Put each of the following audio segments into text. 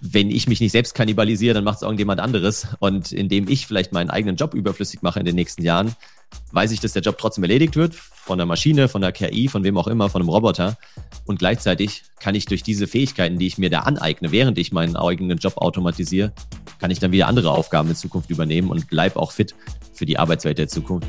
wenn ich mich nicht selbst kannibalisiere, dann macht es irgendjemand anderes. Und indem ich vielleicht meinen eigenen Job überflüssig mache in den nächsten Jahren, weiß ich, dass der Job trotzdem erledigt wird von der Maschine, von der KI, von wem auch immer, von einem Roboter. Und gleichzeitig kann ich durch diese Fähigkeiten, die ich mir da aneigne, während ich meinen eigenen Job automatisiere, kann ich dann wieder andere Aufgaben in Zukunft übernehmen und bleibe auch fit für die Arbeitswelt der Zukunft.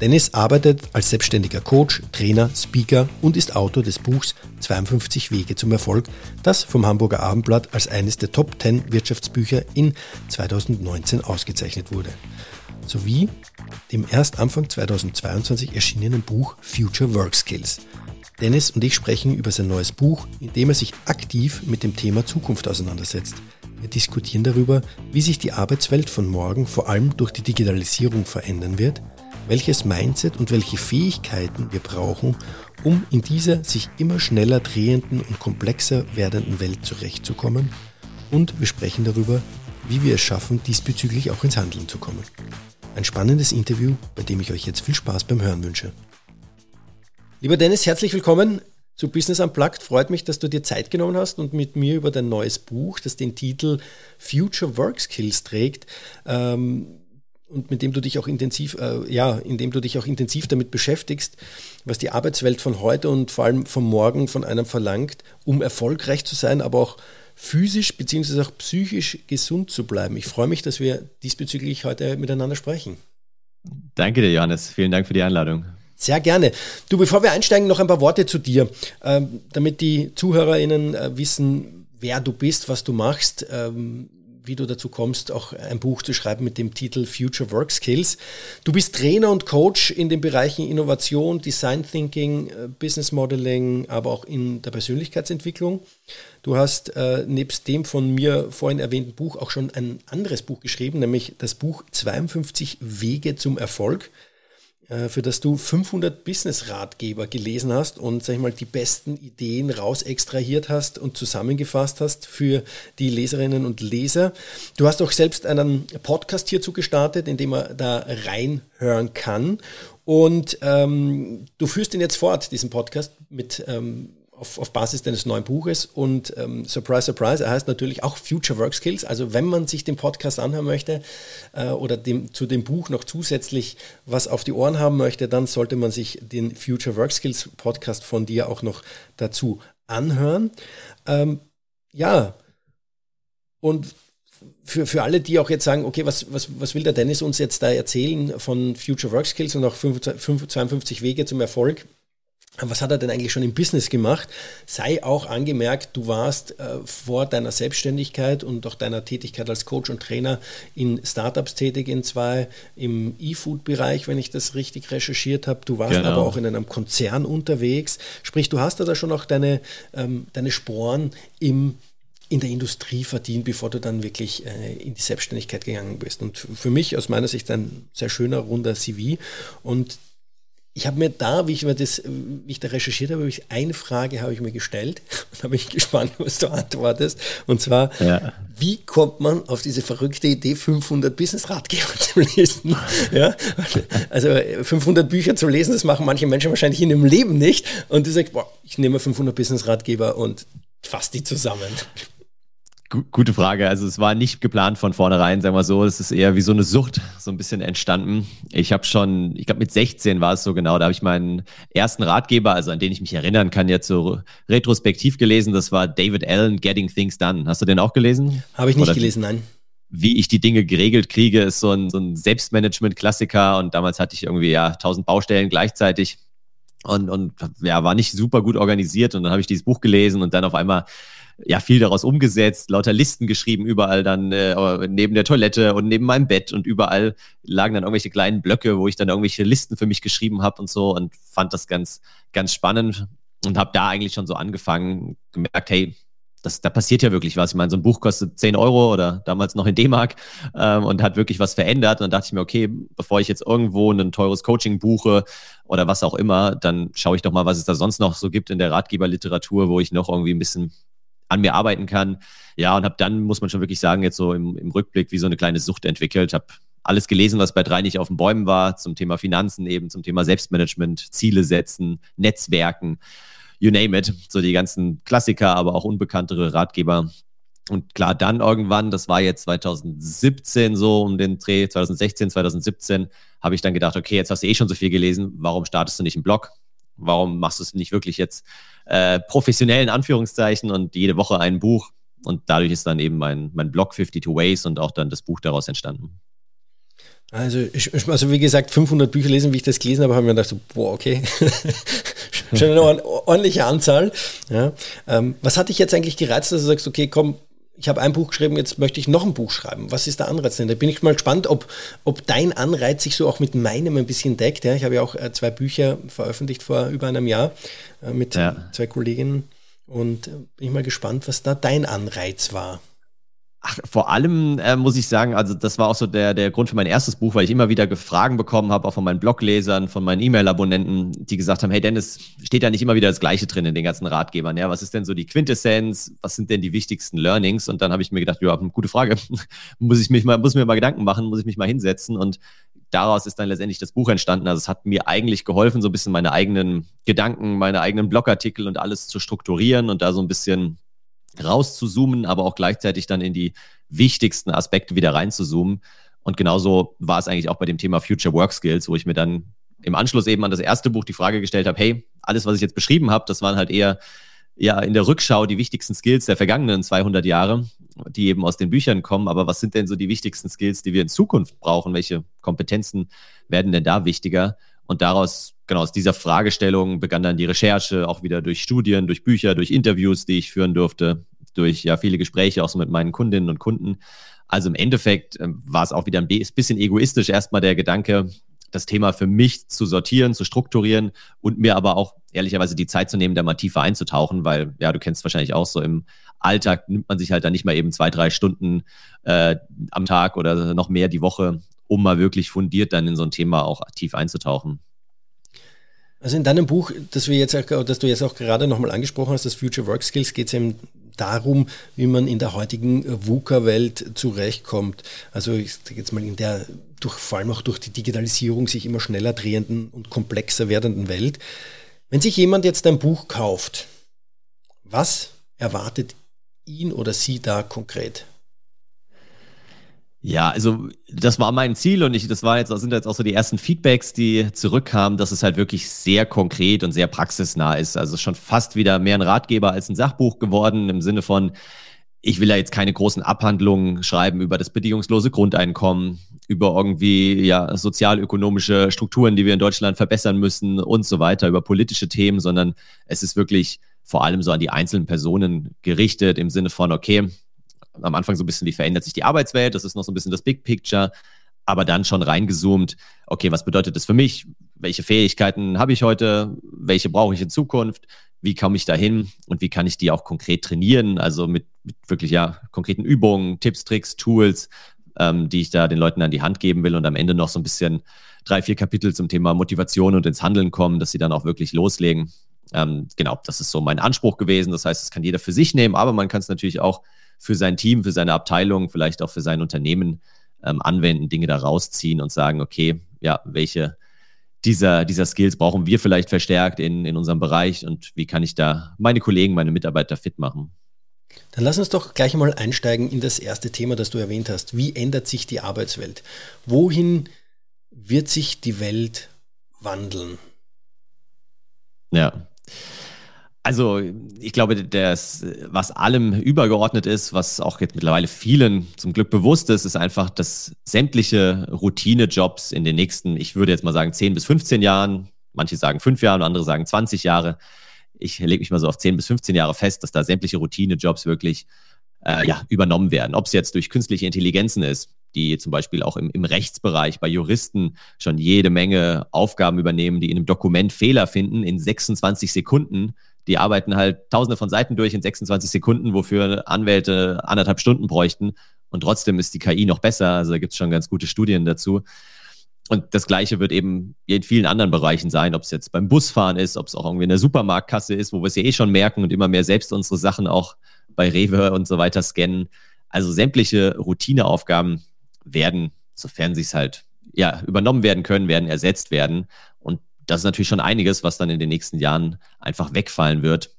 Dennis arbeitet als selbstständiger Coach, Trainer, Speaker und ist Autor des Buchs 52 Wege zum Erfolg, das vom Hamburger Abendblatt als eines der Top 10 Wirtschaftsbücher in 2019 ausgezeichnet wurde. Sowie dem erst Anfang 2022 erschienenen Buch Future Work Skills. Dennis und ich sprechen über sein neues Buch, in dem er sich aktiv mit dem Thema Zukunft auseinandersetzt. Wir diskutieren darüber, wie sich die Arbeitswelt von morgen vor allem durch die Digitalisierung verändern wird – welches Mindset und welche Fähigkeiten wir brauchen, um in dieser sich immer schneller drehenden und komplexer werdenden Welt zurechtzukommen. Und wir sprechen darüber, wie wir es schaffen, diesbezüglich auch ins Handeln zu kommen. Ein spannendes Interview, bei dem ich euch jetzt viel Spaß beim Hören wünsche. Lieber Dennis, herzlich willkommen zu Business Unplugged. Freut mich, dass du dir Zeit genommen hast und mit mir über dein neues Buch, das den Titel Future Work Skills trägt, ähm, und mit dem du dich auch intensiv, äh, ja, indem du dich auch intensiv damit beschäftigst, was die Arbeitswelt von heute und vor allem von morgen von einem verlangt, um erfolgreich zu sein, aber auch physisch bzw. auch psychisch gesund zu bleiben. Ich freue mich, dass wir diesbezüglich heute miteinander sprechen. Danke dir, Johannes. Vielen Dank für die Einladung. Sehr gerne. Du, bevor wir einsteigen, noch ein paar Worte zu dir, ähm, damit die ZuhörerInnen äh, wissen, wer du bist, was du machst. Wie du dazu kommst, auch ein Buch zu schreiben mit dem Titel Future Work Skills. Du bist Trainer und Coach in den Bereichen Innovation, Design Thinking, äh, Business Modeling, aber auch in der Persönlichkeitsentwicklung. Du hast äh, nebst dem von mir vorhin erwähnten Buch auch schon ein anderes Buch geschrieben, nämlich das Buch 52 Wege zum Erfolg. Äh, für das du 500 Business-Ratgeber gelesen hast und sag ich mal die besten Ideen raus extrahiert hast und zusammengefasst hast für die Leserinnen und Leser. Du hast auch selbst einen Podcast hierzu gestartet, in dem man da reinhören kann. Und ähm, du führst ihn jetzt fort, diesen Podcast, mit ähm, auf, auf Basis deines neuen Buches und ähm, Surprise, Surprise, er heißt natürlich auch Future Work Skills. Also wenn man sich den Podcast anhören möchte äh, oder dem, zu dem Buch noch zusätzlich was auf die Ohren haben möchte, dann sollte man sich den Future Work Skills Podcast von dir auch noch dazu anhören. Ähm, ja, und für, für alle, die auch jetzt sagen, okay, was, was, was will der Dennis uns jetzt da erzählen von Future Work Skills und auch 52 Wege zum Erfolg? Was hat er denn eigentlich schon im Business gemacht? Sei auch angemerkt, du warst äh, vor deiner Selbstständigkeit und auch deiner Tätigkeit als Coach und Trainer in Startups tätig, in zwei im E-Food-Bereich, wenn ich das richtig recherchiert habe. Du warst genau. aber auch in einem Konzern unterwegs. Sprich, du hast da schon auch deine, ähm, deine Sporen im in der Industrie verdient, bevor du dann wirklich äh, in die Selbstständigkeit gegangen bist. Und für mich aus meiner Sicht ein sehr schöner, runder CV. Und ich habe mir da, wie ich, mir das, wie ich da recherchiert habe, habe ich eine Frage habe ich mir gestellt und da bin ich gespannt, was du antwortest. Und zwar, ja. wie kommt man auf diese verrückte Idee, 500 Business-Ratgeber zu lesen? Ja? Also 500 Bücher zu lesen, das machen manche Menschen wahrscheinlich in ihrem Leben nicht. Und du sagst, boah, ich nehme 500 Business-Ratgeber und fasse die zusammen. Gute Frage. Also es war nicht geplant von vornherein, sagen wir so. Es ist eher wie so eine Sucht so ein bisschen entstanden. Ich habe schon, ich glaube mit 16 war es so genau, da habe ich meinen ersten Ratgeber, also an den ich mich erinnern kann, jetzt so retrospektiv gelesen. Das war David Allen, Getting Things Done. Hast du den auch gelesen? Habe ich nicht Oder gelesen, nein. Wie ich die Dinge geregelt kriege, ist so ein, so ein Selbstmanagement-Klassiker. Und damals hatte ich irgendwie ja tausend Baustellen gleichzeitig und, und ja, war nicht super gut organisiert. Und dann habe ich dieses Buch gelesen und dann auf einmal ja viel daraus umgesetzt, lauter Listen geschrieben, überall dann äh, neben der Toilette und neben meinem Bett und überall lagen dann irgendwelche kleinen Blöcke, wo ich dann irgendwelche Listen für mich geschrieben habe und so und fand das ganz, ganz spannend und habe da eigentlich schon so angefangen, gemerkt, hey, das, da passiert ja wirklich was. Ich meine, so ein Buch kostet 10 Euro oder damals noch in D-Mark ähm, und hat wirklich was verändert. Und dann dachte ich mir, okay, bevor ich jetzt irgendwo ein teures Coaching buche oder was auch immer, dann schaue ich doch mal, was es da sonst noch so gibt in der Ratgeberliteratur, wo ich noch irgendwie ein bisschen an mir arbeiten kann. Ja, und habe dann, muss man schon wirklich sagen, jetzt so im, im Rückblick wie so eine kleine Sucht entwickelt. Habe alles gelesen, was bei drei nicht auf den Bäumen war, zum Thema Finanzen eben, zum Thema Selbstmanagement, Ziele setzen, Netzwerken you name it, so die ganzen Klassiker, aber auch unbekanntere Ratgeber. Und klar, dann irgendwann, das war jetzt 2017 so um den Dreh, 2016, 2017, habe ich dann gedacht, okay, jetzt hast du eh schon so viel gelesen, warum startest du nicht einen Blog? Warum machst du es nicht wirklich jetzt äh, professionell in Anführungszeichen und jede Woche ein Buch? Und dadurch ist dann eben mein, mein Blog 52 Ways und auch dann das Buch daraus entstanden. Also, ich, also wie gesagt, 500 Bücher lesen, wie ich das gelesen habe, haben wir gedacht, so, boah, okay, schon eine ordentliche Anzahl. Ja. Ähm, was hat dich jetzt eigentlich gereizt, dass du sagst, okay, komm, ich habe ein Buch geschrieben, jetzt möchte ich noch ein Buch schreiben. Was ist der Anreiz denn? Da bin ich mal gespannt, ob, ob dein Anreiz sich so auch mit meinem ein bisschen deckt. Ja. Ich habe ja auch äh, zwei Bücher veröffentlicht vor über einem Jahr äh, mit ja. zwei Kolleginnen und äh, bin ich mal gespannt, was da dein Anreiz war. Ach, vor allem äh, muss ich sagen, also das war auch so der, der Grund für mein erstes Buch, weil ich immer wieder Fragen bekommen habe, auch von meinen Bloglesern, von meinen E-Mail-Abonnenten, die gesagt haben, hey Dennis, steht da nicht immer wieder das Gleiche drin in den ganzen Ratgebern? Ja, was ist denn so die Quintessenz? Was sind denn die wichtigsten Learnings? Und dann habe ich mir gedacht, ja, gute Frage. muss ich mich mal, muss mir mal Gedanken machen, muss ich mich mal hinsetzen und daraus ist dann letztendlich das Buch entstanden. Also es hat mir eigentlich geholfen, so ein bisschen meine eigenen Gedanken, meine eigenen Blogartikel und alles zu strukturieren und da so ein bisschen rauszuzoomen, aber auch gleichzeitig dann in die wichtigsten Aspekte wieder reinzuzoomen. Und genauso war es eigentlich auch bei dem Thema Future Work Skills, wo ich mir dann im Anschluss eben an das erste Buch die Frage gestellt habe, hey, alles, was ich jetzt beschrieben habe, das waren halt eher ja in der Rückschau die wichtigsten Skills der vergangenen 200 Jahre, die eben aus den Büchern kommen. Aber was sind denn so die wichtigsten Skills, die wir in Zukunft brauchen? Welche Kompetenzen werden denn da wichtiger? Und daraus, genau aus dieser Fragestellung begann dann die Recherche, auch wieder durch Studien, durch Bücher, durch Interviews, die ich führen durfte, durch ja viele Gespräche auch so mit meinen Kundinnen und Kunden. Also im Endeffekt äh, war es auch wieder ein bisschen egoistisch erstmal der Gedanke, das Thema für mich zu sortieren, zu strukturieren und mir aber auch ehrlicherweise die Zeit zu nehmen, da mal tiefer einzutauchen, weil ja, du kennst wahrscheinlich auch so im Alltag nimmt man sich halt dann nicht mal eben zwei, drei Stunden äh, am Tag oder noch mehr die Woche, um mal wirklich fundiert dann in so ein Thema auch tief einzutauchen. Also in deinem Buch, das wir jetzt das du jetzt auch gerade nochmal angesprochen hast, das Future Work Skills, geht es eben darum, wie man in der heutigen VUCA-Welt zurechtkommt. Also jetzt mal in der durch, vor allem auch durch die Digitalisierung sich immer schneller drehenden und komplexer werdenden Welt. Wenn sich jemand jetzt ein Buch kauft, was erwartet ihn oder sie da konkret? Ja, also das war mein Ziel und ich, das war jetzt, das sind jetzt auch so die ersten Feedbacks, die zurückkamen, dass es halt wirklich sehr konkret und sehr praxisnah ist. Also schon fast wieder mehr ein Ratgeber als ein Sachbuch geworden im Sinne von, ich will ja jetzt keine großen Abhandlungen schreiben über das bedingungslose Grundeinkommen, über irgendwie ja sozialökonomische Strukturen, die wir in Deutschland verbessern müssen und so weiter, über politische Themen, sondern es ist wirklich vor allem so an die einzelnen Personen gerichtet im Sinne von, okay, am Anfang so ein bisschen, wie verändert sich die Arbeitswelt, das ist noch so ein bisschen das Big Picture, aber dann schon reingezoomt, okay, was bedeutet das für mich? Welche Fähigkeiten habe ich heute? Welche brauche ich in Zukunft? Wie komme ich dahin und wie kann ich die auch konkret trainieren? Also mit, mit wirklich ja konkreten Übungen, Tipps, Tricks, Tools, ähm, die ich da den Leuten an die Hand geben will und am Ende noch so ein bisschen drei, vier Kapitel zum Thema Motivation und ins Handeln kommen, dass sie dann auch wirklich loslegen. Ähm, genau, das ist so mein Anspruch gewesen. Das heißt, das kann jeder für sich nehmen, aber man kann es natürlich auch für sein Team, für seine Abteilung, vielleicht auch für sein Unternehmen ähm, anwenden, Dinge da rausziehen und sagen, okay, ja, welche dieser, dieser Skills brauchen wir vielleicht verstärkt in, in unserem Bereich und wie kann ich da meine Kollegen, meine Mitarbeiter fit machen? Dann lass uns doch gleich mal einsteigen in das erste Thema, das du erwähnt hast. Wie ändert sich die Arbeitswelt? Wohin wird sich die Welt wandeln? Ja. Also ich glaube, das, was allem übergeordnet ist, was auch jetzt mittlerweile vielen zum Glück bewusst ist, ist einfach, dass sämtliche Routinejobs in den nächsten, ich würde jetzt mal sagen, 10 bis 15 Jahren, manche sagen 5 Jahre, andere sagen 20 Jahre, ich lege mich mal so auf 10 bis 15 Jahre fest, dass da sämtliche Routinejobs wirklich äh, ja, übernommen werden. Ob es jetzt durch künstliche Intelligenzen ist, die zum Beispiel auch im, im Rechtsbereich bei Juristen schon jede Menge Aufgaben übernehmen, die in einem Dokument Fehler finden, in 26 Sekunden Die arbeiten halt tausende von Seiten durch in 26 Sekunden, wofür Anwälte anderthalb Stunden bräuchten. Und trotzdem ist die KI noch besser. Also da gibt es schon ganz gute Studien dazu. Und das Gleiche wird eben in vielen anderen Bereichen sein, ob es jetzt beim Busfahren ist, ob es auch irgendwie in der Supermarktkasse ist, wo wir es ja eh schon merken und immer mehr selbst unsere Sachen auch bei Rewe und so weiter scannen. Also sämtliche Routineaufgaben werden, sofern sie es halt ja, übernommen werden können, werden ersetzt werden. Das ist natürlich schon einiges, was dann in den nächsten Jahren einfach wegfallen wird,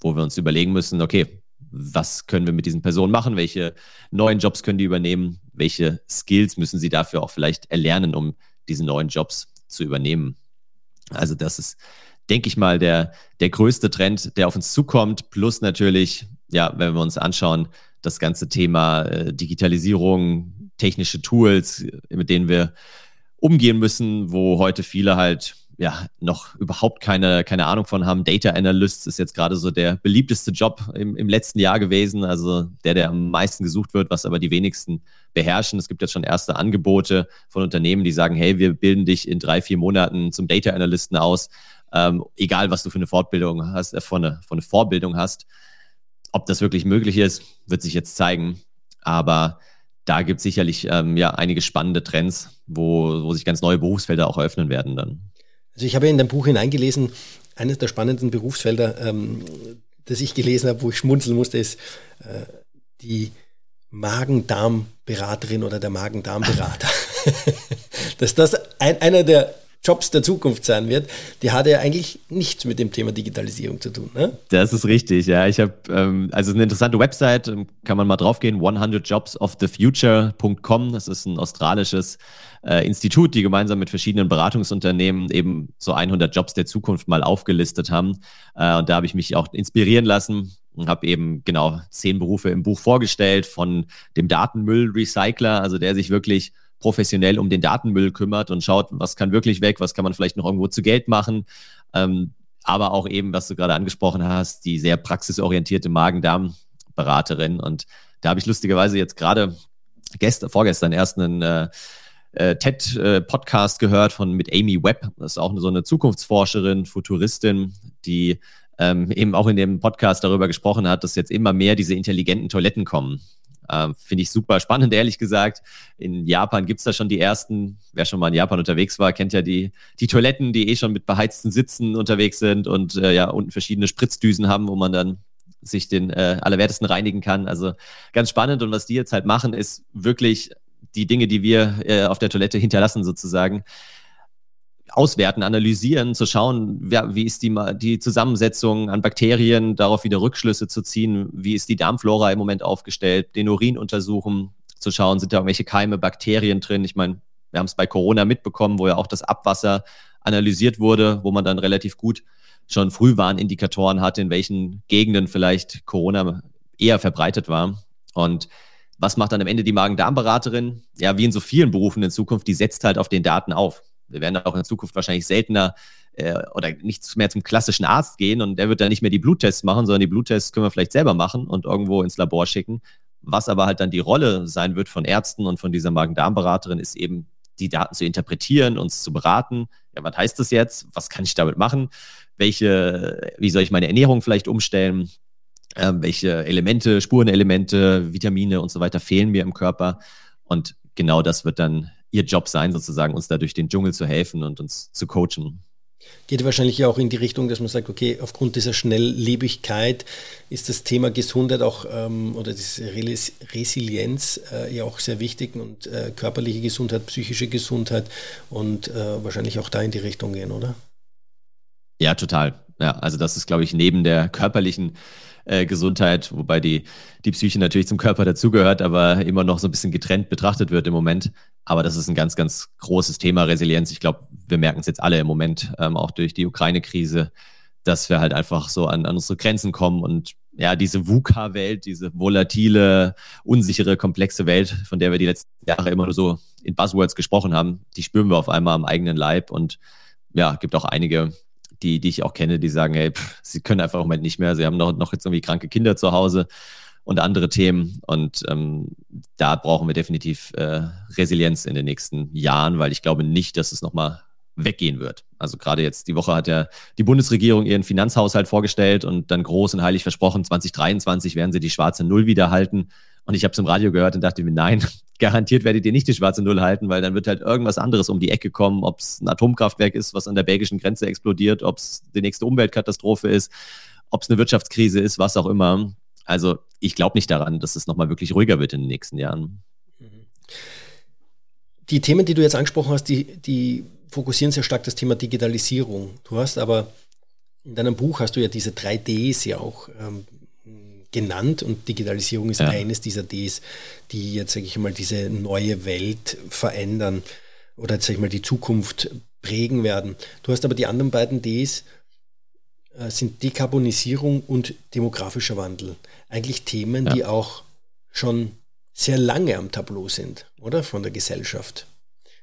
wo wir uns überlegen müssen, okay, was können wir mit diesen Personen machen, welche neuen Jobs können die übernehmen, welche Skills müssen sie dafür auch vielleicht erlernen, um diese neuen Jobs zu übernehmen. Also das ist, denke ich mal, der, der größte Trend, der auf uns zukommt, plus natürlich, ja, wenn wir uns anschauen, das ganze Thema äh, Digitalisierung, technische Tools, mit denen wir umgehen müssen, wo heute viele halt ja noch überhaupt keine, keine Ahnung von haben. Data Analyst ist jetzt gerade so der beliebteste Job im, im letzten Jahr gewesen, also der, der am meisten gesucht wird, was aber die wenigsten beherrschen. Es gibt jetzt schon erste Angebote von Unternehmen, die sagen, hey, wir bilden dich in drei, vier Monaten zum Data Analysten aus, ähm, egal was du für eine Fortbildung hast, äh, von eine, von eine Vorbildung hast. Ob das wirklich möglich ist, wird sich jetzt zeigen. Aber da gibt es sicherlich ähm, ja einige spannende Trends, wo, wo sich ganz neue Berufsfelder auch eröffnen werden dann. Also ich habe in dein Buch hineingelesen, eines der spannendsten Berufsfelder, ähm, das ich gelesen habe, wo ich schmunzeln musste, ist äh, die Magen-Darm-Beraterin oder der Magen-Darm-Berater. Dass das ein, einer der Jobs der Zukunft sein wird, die hat ja eigentlich nichts mit dem Thema Digitalisierung zu tun. Ne? Das ist richtig, ja. Ich habe, ähm, also eine interessante Website, ähm, kann man mal draufgehen, 100jobsofthefuture.com. Das ist ein australisches äh, Institut, die gemeinsam mit verschiedenen Beratungsunternehmen eben so 100 Jobs der Zukunft mal aufgelistet haben. Äh, und da habe ich mich auch inspirieren lassen und habe eben genau zehn Berufe im Buch vorgestellt von dem Datenmüllrecycler, also der sich wirklich professionell um den Datenmüll kümmert und schaut, was kann wirklich weg, was kann man vielleicht noch irgendwo zu Geld machen. Ähm, aber auch eben, was du gerade angesprochen hast, die sehr praxisorientierte Magen-Darm-Beraterin. Und da habe ich lustigerweise jetzt gerade gestern, vorgestern erst einen äh, äh TED-Podcast gehört von mit Amy Webb. Das ist auch so eine Zukunftsforscherin, Futuristin, die ähm, eben auch in dem Podcast darüber gesprochen hat, dass jetzt immer mehr diese intelligenten Toiletten kommen. Ähm, Finde ich super spannend, ehrlich gesagt. In Japan gibt es da schon die ersten. Wer schon mal in Japan unterwegs war, kennt ja die, die Toiletten, die eh schon mit beheizten Sitzen unterwegs sind und äh, ja unten verschiedene Spritzdüsen haben, wo man dann sich den äh, Allerwertesten reinigen kann. Also ganz spannend. Und was die jetzt halt machen, ist wirklich die Dinge, die wir äh, auf der Toilette hinterlassen, sozusagen, auswerten, analysieren, zu schauen, wer, wie ist die, die Zusammensetzung an Bakterien, darauf wieder Rückschlüsse zu ziehen, wie ist die Darmflora im Moment aufgestellt, den Urin untersuchen, zu schauen, sind da irgendwelche Keime, Bakterien drin. Ich meine, wir haben es bei Corona mitbekommen, wo ja auch das Abwasser analysiert wurde, wo man dann relativ gut schon Frühwarnindikatoren hatte, in welchen Gegenden vielleicht Corona eher verbreitet war. Und was macht dann am Ende die Magen-Darm-Beraterin? Ja, wie in so vielen Berufen in Zukunft, die setzt halt auf den Daten auf. Wir werden auch in Zukunft wahrscheinlich seltener äh, oder nicht mehr zum klassischen Arzt gehen und der wird dann nicht mehr die Bluttests machen, sondern die Bluttests können wir vielleicht selber machen und irgendwo ins Labor schicken. Was aber halt dann die Rolle sein wird von Ärzten und von dieser Magen-Darm-Beraterin, ist eben die Daten zu interpretieren, uns zu beraten. Ja, was heißt das jetzt? Was kann ich damit machen? Welche, wie soll ich meine Ernährung vielleicht umstellen? Äh, welche Elemente, Spurenelemente, Vitamine und so weiter fehlen mir im Körper? Und genau das wird dann ihr Job sein, sozusagen, uns da durch den Dschungel zu helfen und uns zu coachen. Geht wahrscheinlich auch in die Richtung, dass man sagt, okay, aufgrund dieser Schnelllebigkeit ist das Thema Gesundheit auch ähm, oder diese Resilienz äh, ja auch sehr wichtig und äh, körperliche Gesundheit, psychische Gesundheit und äh, wahrscheinlich auch da in die Richtung gehen, oder? Ja, total. Ja, also das ist, glaube ich, neben der körperlichen äh, Gesundheit, wobei die, die Psyche natürlich zum Körper dazugehört, aber immer noch so ein bisschen getrennt betrachtet wird im Moment. Aber das ist ein ganz, ganz großes Thema Resilienz. Ich glaube, wir merken es jetzt alle im Moment, ähm, auch durch die Ukraine-Krise, dass wir halt einfach so an, an unsere Grenzen kommen und ja, diese VUCA-Welt, diese volatile, unsichere, komplexe Welt, von der wir die letzten Jahre immer nur so in Buzzwords gesprochen haben, die spüren wir auf einmal am eigenen Leib und ja, gibt auch einige die, die ich auch kenne, die sagen, hey, pff, sie können einfach im Moment nicht mehr, sie haben noch, noch jetzt irgendwie kranke Kinder zu Hause und andere Themen. Und ähm, da brauchen wir definitiv äh, Resilienz in den nächsten Jahren, weil ich glaube nicht, dass es nochmal weggehen wird. Also gerade jetzt die Woche hat ja die Bundesregierung ihren Finanzhaushalt vorgestellt und dann groß und heilig versprochen, 2023 werden sie die schwarze Null wieder halten. Und ich habe es im Radio gehört und dachte mir, nein, garantiert werdet ihr nicht die schwarze Null halten, weil dann wird halt irgendwas anderes um die Ecke kommen, ob es ein Atomkraftwerk ist, was an der belgischen Grenze explodiert, ob es die nächste Umweltkatastrophe ist, ob es eine Wirtschaftskrise ist, was auch immer. Also ich glaube nicht daran, dass es nochmal wirklich ruhiger wird in den nächsten Jahren. Die Themen, die du jetzt angesprochen hast, die, die fokussieren sehr stark das Thema Digitalisierung. Du hast aber in deinem Buch hast du ja diese drei Ds ja auch ähm, genannt und Digitalisierung ist ja. eines dieser Ds, die jetzt, sage ich mal, diese neue Welt verändern oder sage ich mal, die Zukunft prägen werden. Du hast aber die anderen beiden Ds äh, sind Dekarbonisierung und demografischer Wandel. Eigentlich Themen, ja. die auch schon sehr lange am Tableau sind, oder? Von der Gesellschaft.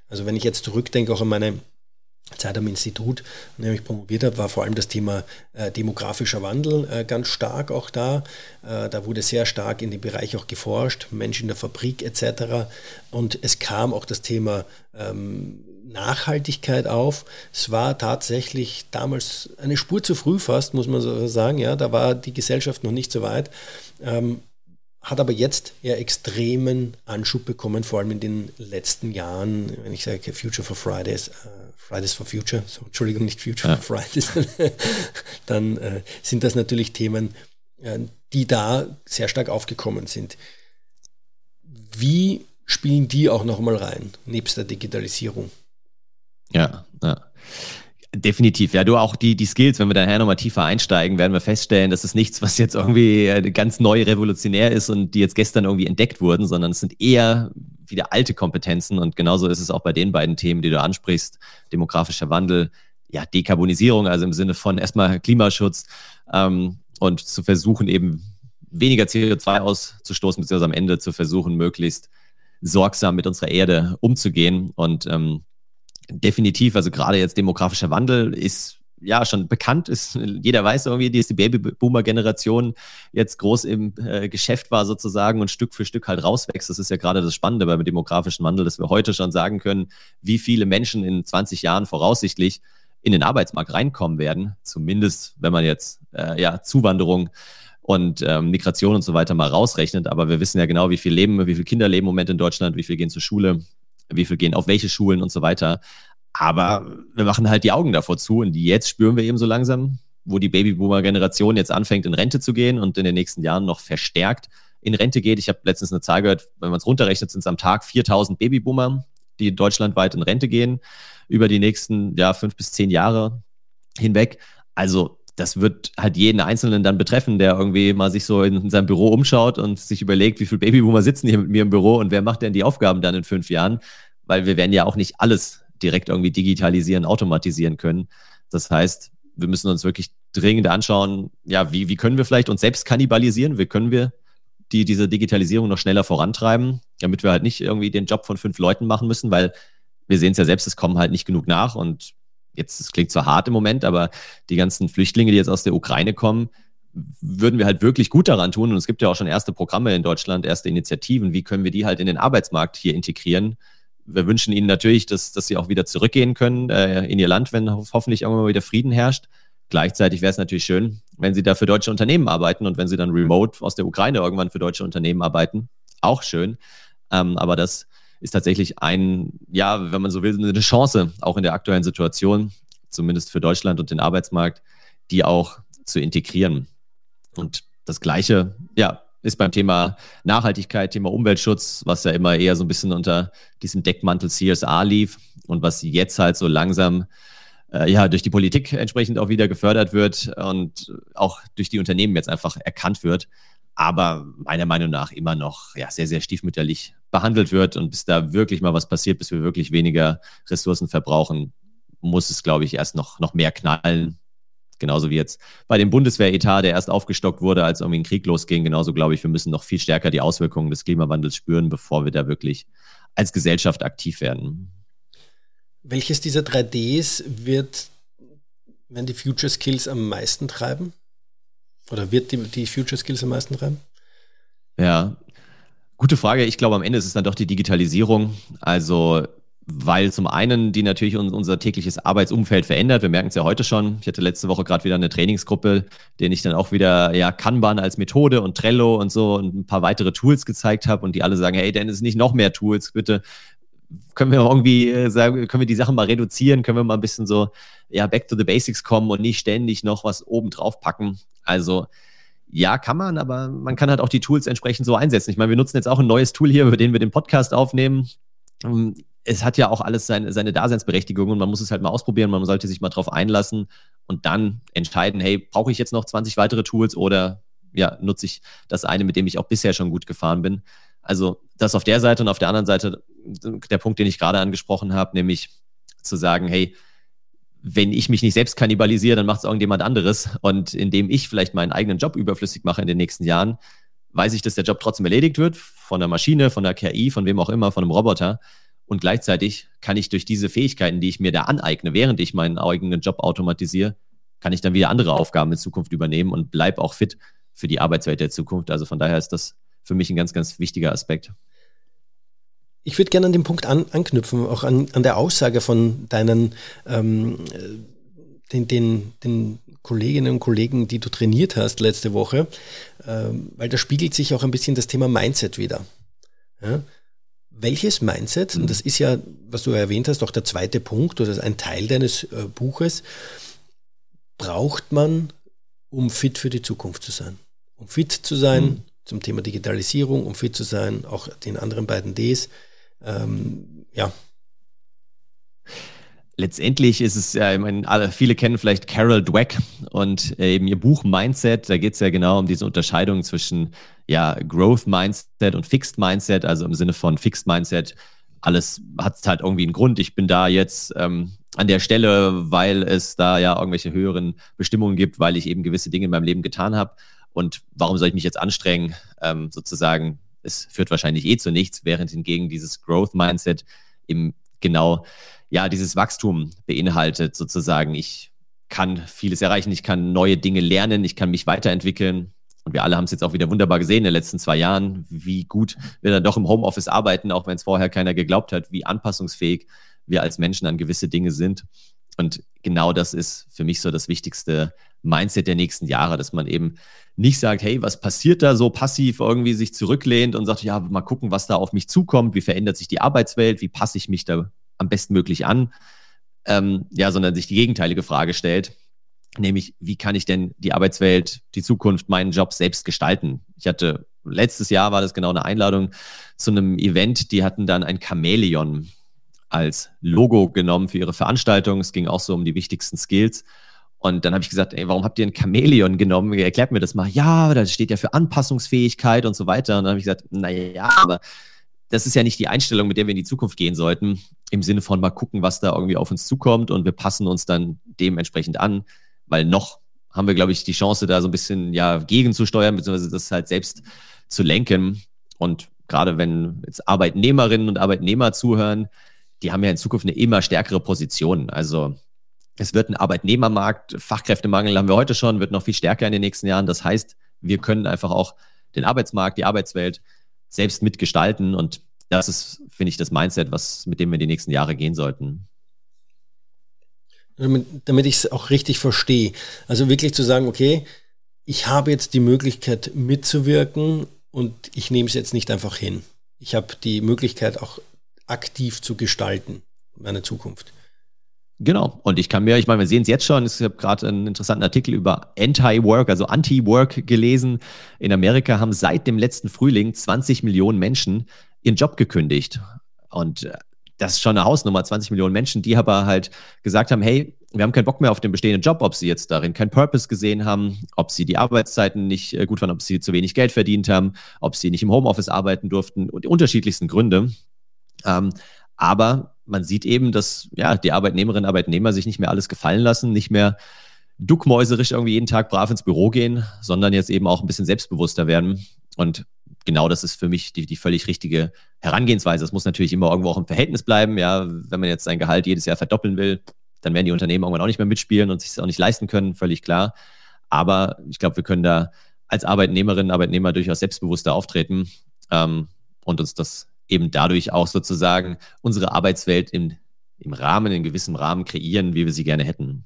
Also wenn ich jetzt zurückdenke, auch an meine Zeit am Institut, an dem ich promoviert habe, war vor allem das Thema äh, demografischer Wandel äh, ganz stark auch da. Äh, da wurde sehr stark in dem Bereich auch geforscht, Mensch in der Fabrik etc. Und es kam auch das Thema ähm, Nachhaltigkeit auf. Es war tatsächlich damals eine Spur zu früh fast, muss man so sagen. Ja, da war die Gesellschaft noch nicht so weit. Ähm, hat aber jetzt ja extremen Anschub bekommen, vor allem in den letzten Jahren, wenn ich sage Future for Fridays, äh, Fridays for Future, so, Entschuldigung, nicht Future ja. for Fridays, dann äh, sind das natürlich Themen, äh, die da sehr stark aufgekommen sind. Wie spielen die auch nochmal rein, nebst der Digitalisierung? Ja, ja. Definitiv, ja, du auch die, die Skills, wenn wir daher nochmal tiefer einsteigen, werden wir feststellen, dass es nichts, was jetzt irgendwie äh, ganz neu revolutionär ist und die jetzt gestern irgendwie entdeckt wurden, sondern es sind eher wieder alte Kompetenzen und genauso ist es auch bei den beiden Themen, die du ansprichst, demografischer Wandel, ja, Dekarbonisierung, also im Sinne von erstmal Klimaschutz ähm, und zu versuchen eben weniger CO2 auszustoßen, beziehungsweise am Ende zu versuchen, möglichst sorgsam mit unserer Erde umzugehen und ähm, definitiv, also gerade jetzt demografischer Wandel ist ja schon bekannt ist. Jeder weiß irgendwie, dass die Babyboomer-Generation jetzt groß im äh, Geschäft war sozusagen und Stück für Stück halt rauswächst. Das ist ja gerade das Spannende beim demografischen Wandel, dass wir heute schon sagen können, wie viele Menschen in 20 Jahren voraussichtlich in den Arbeitsmarkt reinkommen werden. Zumindest, wenn man jetzt äh, ja Zuwanderung und ähm, Migration und so weiter mal rausrechnet. Aber wir wissen ja genau, wie viel leben, wie viele Kinder leben im Moment in Deutschland, wie viel gehen zur Schule, wie viel gehen auf welche Schulen und so weiter. Aber wir machen halt die Augen davor zu und jetzt spüren wir eben so langsam, wo die Babyboomer-Generation jetzt anfängt, in Rente zu gehen und in den nächsten Jahren noch verstärkt in Rente geht. Ich habe letztens eine Zahl gehört, wenn man es runterrechnet, sind es am Tag 4000 Babyboomer, die deutschlandweit in Rente gehen, über die nächsten ja, fünf bis zehn Jahre hinweg. Also das wird halt jeden Einzelnen dann betreffen, der irgendwie mal sich so in, in seinem Büro umschaut und sich überlegt, wie viele Babyboomer sitzen hier mit mir im Büro und wer macht denn die Aufgaben dann in fünf Jahren? Weil wir werden ja auch nicht alles direkt irgendwie digitalisieren, automatisieren können. Das heißt, wir müssen uns wirklich dringend anschauen, ja, wie, wie können wir vielleicht uns selbst kannibalisieren? Wie können wir die, diese Digitalisierung noch schneller vorantreiben, damit wir halt nicht irgendwie den Job von fünf Leuten machen müssen, weil wir sehen es ja selbst, es kommen halt nicht genug nach und jetzt, es klingt zwar hart im Moment, aber die ganzen Flüchtlinge, die jetzt aus der Ukraine kommen, würden wir halt wirklich gut daran tun. Und es gibt ja auch schon erste Programme in Deutschland, erste Initiativen. Wie können wir die halt in den Arbeitsmarkt hier integrieren? Wir wünschen ihnen natürlich, dass, dass sie auch wieder zurückgehen können äh, in ihr Land, wenn hoffentlich irgendwann mal wieder Frieden herrscht. Gleichzeitig wäre es natürlich schön, wenn sie da für deutsche Unternehmen arbeiten und wenn sie dann remote aus der Ukraine irgendwann für deutsche Unternehmen arbeiten. Auch schön. Ähm, aber das ist tatsächlich ein, ja, wenn man so will, eine Chance, auch in der aktuellen Situation, zumindest für Deutschland und den Arbeitsmarkt, die auch zu integrieren. Und das Gleiche, ja, ist beim Thema Nachhaltigkeit, Thema Umweltschutz, was ja immer eher so ein bisschen unter diesem Deckmantel CSA lief und was jetzt halt so langsam äh, ja durch die Politik entsprechend auch wieder gefördert wird und auch durch die Unternehmen jetzt einfach erkannt wird aber meiner Meinung nach immer noch ja, sehr, sehr stiefmütterlich behandelt wird. Und bis da wirklich mal was passiert, bis wir wirklich weniger Ressourcen verbrauchen, muss es, glaube ich, erst noch, noch mehr knallen. Genauso wie jetzt bei dem Bundeswehretat, der erst aufgestockt wurde, als irgendwie ein Krieg losging. Genauso glaube ich, wir müssen noch viel stärker die Auswirkungen des Klimawandels spüren, bevor wir da wirklich als Gesellschaft aktiv werden. Welches dieser 3Ds wird, werden die Future Skills am meisten treiben? Oder wird die, die Future Skills am meisten treiben? Ja, gute Frage. Ich glaube, am Ende ist es dann doch die Digitalisierung. Also weil zum einen die natürlich unser tägliches Arbeitsumfeld verändert. Wir merken es ja heute schon. Ich hatte letzte Woche gerade wieder eine Trainingsgruppe, denen ich dann auch wieder ja Kanban als Methode und Trello und so und ein paar weitere Tools gezeigt habe und die alle sagen, hey Dennis, nicht noch mehr Tools, bitte können wir irgendwie äh, sagen, können wir die Sachen mal reduzieren, können wir mal ein bisschen so ja back to the basics kommen und nicht ständig noch was oben drauf packen. Also ja, kann man, aber man kann halt auch die Tools entsprechend so einsetzen. Ich meine, wir nutzen jetzt auch ein neues Tool hier, über den wir den Podcast aufnehmen. Ähm, es hat ja auch alles seine, seine Daseinsberechtigung und man muss es halt mal ausprobieren, man sollte sich mal drauf einlassen und dann entscheiden, hey, brauche ich jetzt noch 20 weitere Tools oder ja, nutze ich das eine, mit dem ich auch bisher schon gut gefahren bin. Also das auf der Seite und auf der anderen Seite der Punkt, den ich gerade angesprochen habe, nämlich zu sagen, hey, wenn ich mich nicht selbst kannibalisiere, dann macht es irgendjemand anderes. Und indem ich vielleicht meinen eigenen Job überflüssig mache in den nächsten Jahren, weiß ich, dass der Job trotzdem erledigt wird von der Maschine, von der KI, von wem auch immer, von einem Roboter. Und gleichzeitig kann ich durch diese Fähigkeiten, die ich mir da aneigne, während ich meinen eigenen Job automatisiere, kann ich dann wieder andere Aufgaben in Zukunft übernehmen und bleibe auch fit für die Arbeitswelt der Zukunft. Also von daher ist das für mich ein ganz, ganz wichtiger Aspekt. Ich würde gerne an den Punkt an, anknüpfen, auch an, an der Aussage von deinen ähm, den, den, den Kolleginnen und Kollegen, die du trainiert hast letzte Woche, ähm, weil da spiegelt sich auch ein bisschen das Thema Mindset wieder. Ja? Welches Mindset, mhm. und das ist ja, was du erwähnt hast, auch der zweite Punkt oder ein Teil deines äh, Buches, braucht man, um fit für die Zukunft zu sein? Um fit zu sein mhm. zum Thema Digitalisierung, um fit zu sein, auch den anderen beiden Ds, ähm, ja. Letztendlich ist es ja, ich meine, viele kennen vielleicht Carol Dweck und äh, eben ihr Buch Mindset. Da geht es ja genau um diese Unterscheidung zwischen ja, Growth Mindset und Fixed Mindset, also im Sinne von Fixed Mindset. Alles hat halt irgendwie einen Grund. Ich bin da jetzt ähm, an der Stelle, weil es da ja irgendwelche höheren Bestimmungen gibt, weil ich eben gewisse Dinge in meinem Leben getan habe. Und warum soll ich mich jetzt anstrengen, ähm, sozusagen es führt wahrscheinlich eh zu nichts, während hingegen dieses Growth Mindset eben genau ja dieses Wachstum beinhaltet, sozusagen. Ich kann vieles erreichen, ich kann neue Dinge lernen, ich kann mich weiterentwickeln. Und wir alle haben es jetzt auch wieder wunderbar gesehen in den letzten zwei Jahren, wie gut wir dann doch im Homeoffice arbeiten, auch wenn es vorher keiner geglaubt hat, wie anpassungsfähig wir als Menschen an gewisse Dinge sind. Und genau das ist für mich so das wichtigste Mindset der nächsten Jahre, dass man eben nicht sagt, hey, was passiert da so passiv irgendwie sich zurücklehnt und sagt, ja, mal gucken, was da auf mich zukommt, wie verändert sich die Arbeitswelt, wie passe ich mich da am besten möglich an, ähm, ja, sondern sich die gegenteilige Frage stellt, nämlich, wie kann ich denn die Arbeitswelt, die Zukunft, meinen Job selbst gestalten? Ich hatte, letztes Jahr war das genau eine Einladung zu einem Event, die hatten dann ein Chamäleon als Logo genommen für ihre Veranstaltung. Es ging auch so um die wichtigsten Skills. Und dann habe ich gesagt, ey, warum habt ihr ein Chamäleon genommen? Erklärt mir das mal. Ja, das steht ja für Anpassungsfähigkeit und so weiter. Und dann habe ich gesagt, naja, aber das ist ja nicht die Einstellung, mit der wir in die Zukunft gehen sollten. Im Sinne von mal gucken, was da irgendwie auf uns zukommt und wir passen uns dann dementsprechend an, weil noch haben wir, glaube ich, die Chance, da so ein bisschen ja gegenzusteuern, beziehungsweise das halt selbst zu lenken. Und gerade wenn jetzt Arbeitnehmerinnen und Arbeitnehmer zuhören, die haben ja in Zukunft eine immer stärkere Position. Also es wird ein Arbeitnehmermarkt, Fachkräftemangel haben wir heute schon, wird noch viel stärker in den nächsten Jahren. Das heißt, wir können einfach auch den Arbeitsmarkt, die Arbeitswelt selbst mitgestalten. Und das ist, finde ich, das Mindset, was, mit dem wir in die nächsten Jahre gehen sollten. Damit, damit ich es auch richtig verstehe. Also wirklich zu sagen, okay, ich habe jetzt die Möglichkeit mitzuwirken und ich nehme es jetzt nicht einfach hin. Ich habe die Möglichkeit auch aktiv zu gestalten, meine Zukunft. Genau. Und ich kann mir, ich meine, wir sehen es jetzt schon, ich habe gerade einen interessanten Artikel über Anti-Work, also Anti-Work gelesen. In Amerika haben seit dem letzten Frühling 20 Millionen Menschen ihren Job gekündigt. Und äh, das ist schon eine Hausnummer, 20 Millionen Menschen, die aber halt gesagt haben, hey, wir haben keinen Bock mehr auf den bestehenden Job, ob sie jetzt darin keinen Purpose gesehen haben, ob sie die Arbeitszeiten nicht äh, gut waren, ob sie zu wenig Geld verdient haben, ob sie nicht im Homeoffice arbeiten durften und die unterschiedlichsten Gründe. Ähm, aber man sieht eben, dass ja, die Arbeitnehmerinnen und Arbeitnehmer sich nicht mehr alles gefallen lassen, nicht mehr duckmäuserisch irgendwie jeden Tag brav ins Büro gehen, sondern jetzt eben auch ein bisschen selbstbewusster werden. Und genau das ist für mich die, die völlig richtige Herangehensweise. Das muss natürlich immer irgendwo auch im Verhältnis bleiben. Ja, wenn man jetzt sein Gehalt jedes Jahr verdoppeln will, dann werden die Unternehmen irgendwann auch nicht mehr mitspielen und sich das auch nicht leisten können, völlig klar. Aber ich glaube, wir können da als Arbeitnehmerinnen und Arbeitnehmer durchaus selbstbewusster auftreten ähm, und uns das eben dadurch auch sozusagen unsere Arbeitswelt im, im Rahmen, in gewissem Rahmen kreieren, wie wir sie gerne hätten.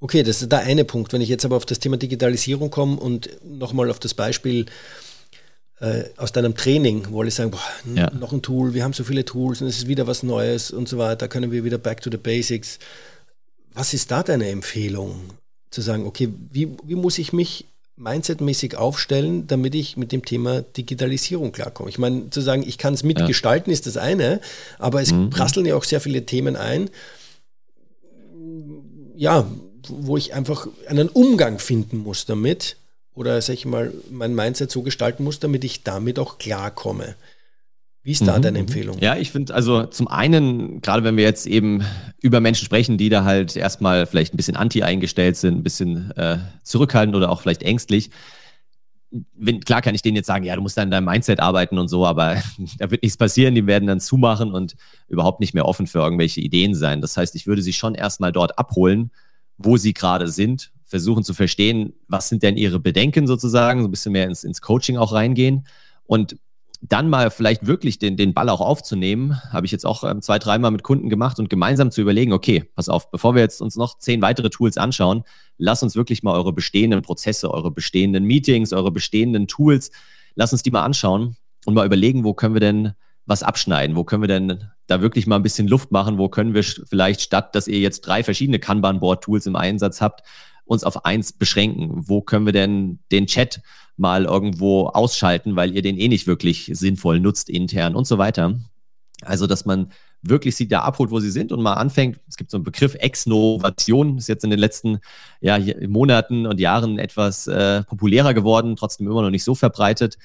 Okay, das ist der eine Punkt. Wenn ich jetzt aber auf das Thema Digitalisierung komme und nochmal auf das Beispiel äh, aus deinem Training, wo alle sagen, boah, ja. noch ein Tool, wir haben so viele Tools und es ist wieder was Neues und so weiter, können wir wieder back to the basics. Was ist da deine Empfehlung? Zu sagen, okay, wie, wie muss ich mich mindsetmäßig aufstellen, damit ich mit dem Thema Digitalisierung klarkomme? Ich meine, zu sagen, ich kann es mitgestalten, ja. ist das eine, aber es mhm. prasseln ja auch sehr viele Themen ein. Ja, wo ich einfach einen Umgang finden muss damit oder sag ich mal, mein Mindset so gestalten muss, damit ich damit auch klarkomme. Wie ist da mhm. deine Empfehlung? Ja, ich finde, also zum einen, gerade wenn wir jetzt eben über Menschen sprechen, die da halt erstmal vielleicht ein bisschen anti eingestellt sind, ein bisschen äh, zurückhaltend oder auch vielleicht ängstlich, wenn, klar kann ich denen jetzt sagen, ja, du musst an deinem Mindset arbeiten und so, aber da wird nichts passieren, die werden dann zumachen und überhaupt nicht mehr offen für irgendwelche Ideen sein. Das heißt, ich würde sie schon erstmal dort abholen, wo sie gerade sind, versuchen zu verstehen, was sind denn ihre Bedenken sozusagen, so ein bisschen mehr ins, ins Coaching auch reingehen und dann mal vielleicht wirklich den, den Ball auch aufzunehmen, habe ich jetzt auch ähm, zwei, dreimal mit Kunden gemacht und gemeinsam zu überlegen, okay, pass auf, bevor wir jetzt uns noch zehn weitere Tools anschauen, lass uns wirklich mal eure bestehenden Prozesse, eure bestehenden Meetings, eure bestehenden Tools, lass uns die mal anschauen und mal überlegen, wo können wir denn was abschneiden? Wo können wir denn da wirklich mal ein bisschen Luft machen? Wo können wir vielleicht statt, dass ihr jetzt drei verschiedene Kanban-Board-Tools im Einsatz habt, uns auf eins beschränken? Wo können wir denn den Chat mal irgendwo ausschalten, weil ihr den eh nicht wirklich sinnvoll nutzt intern und so weiter? Also, dass man wirklich sie da abholt, wo sie sind und mal anfängt. Es gibt so einen Begriff Exnovation, ist jetzt in den letzten ja, Monaten und Jahren etwas äh, populärer geworden, trotzdem immer noch nicht so verbreitet.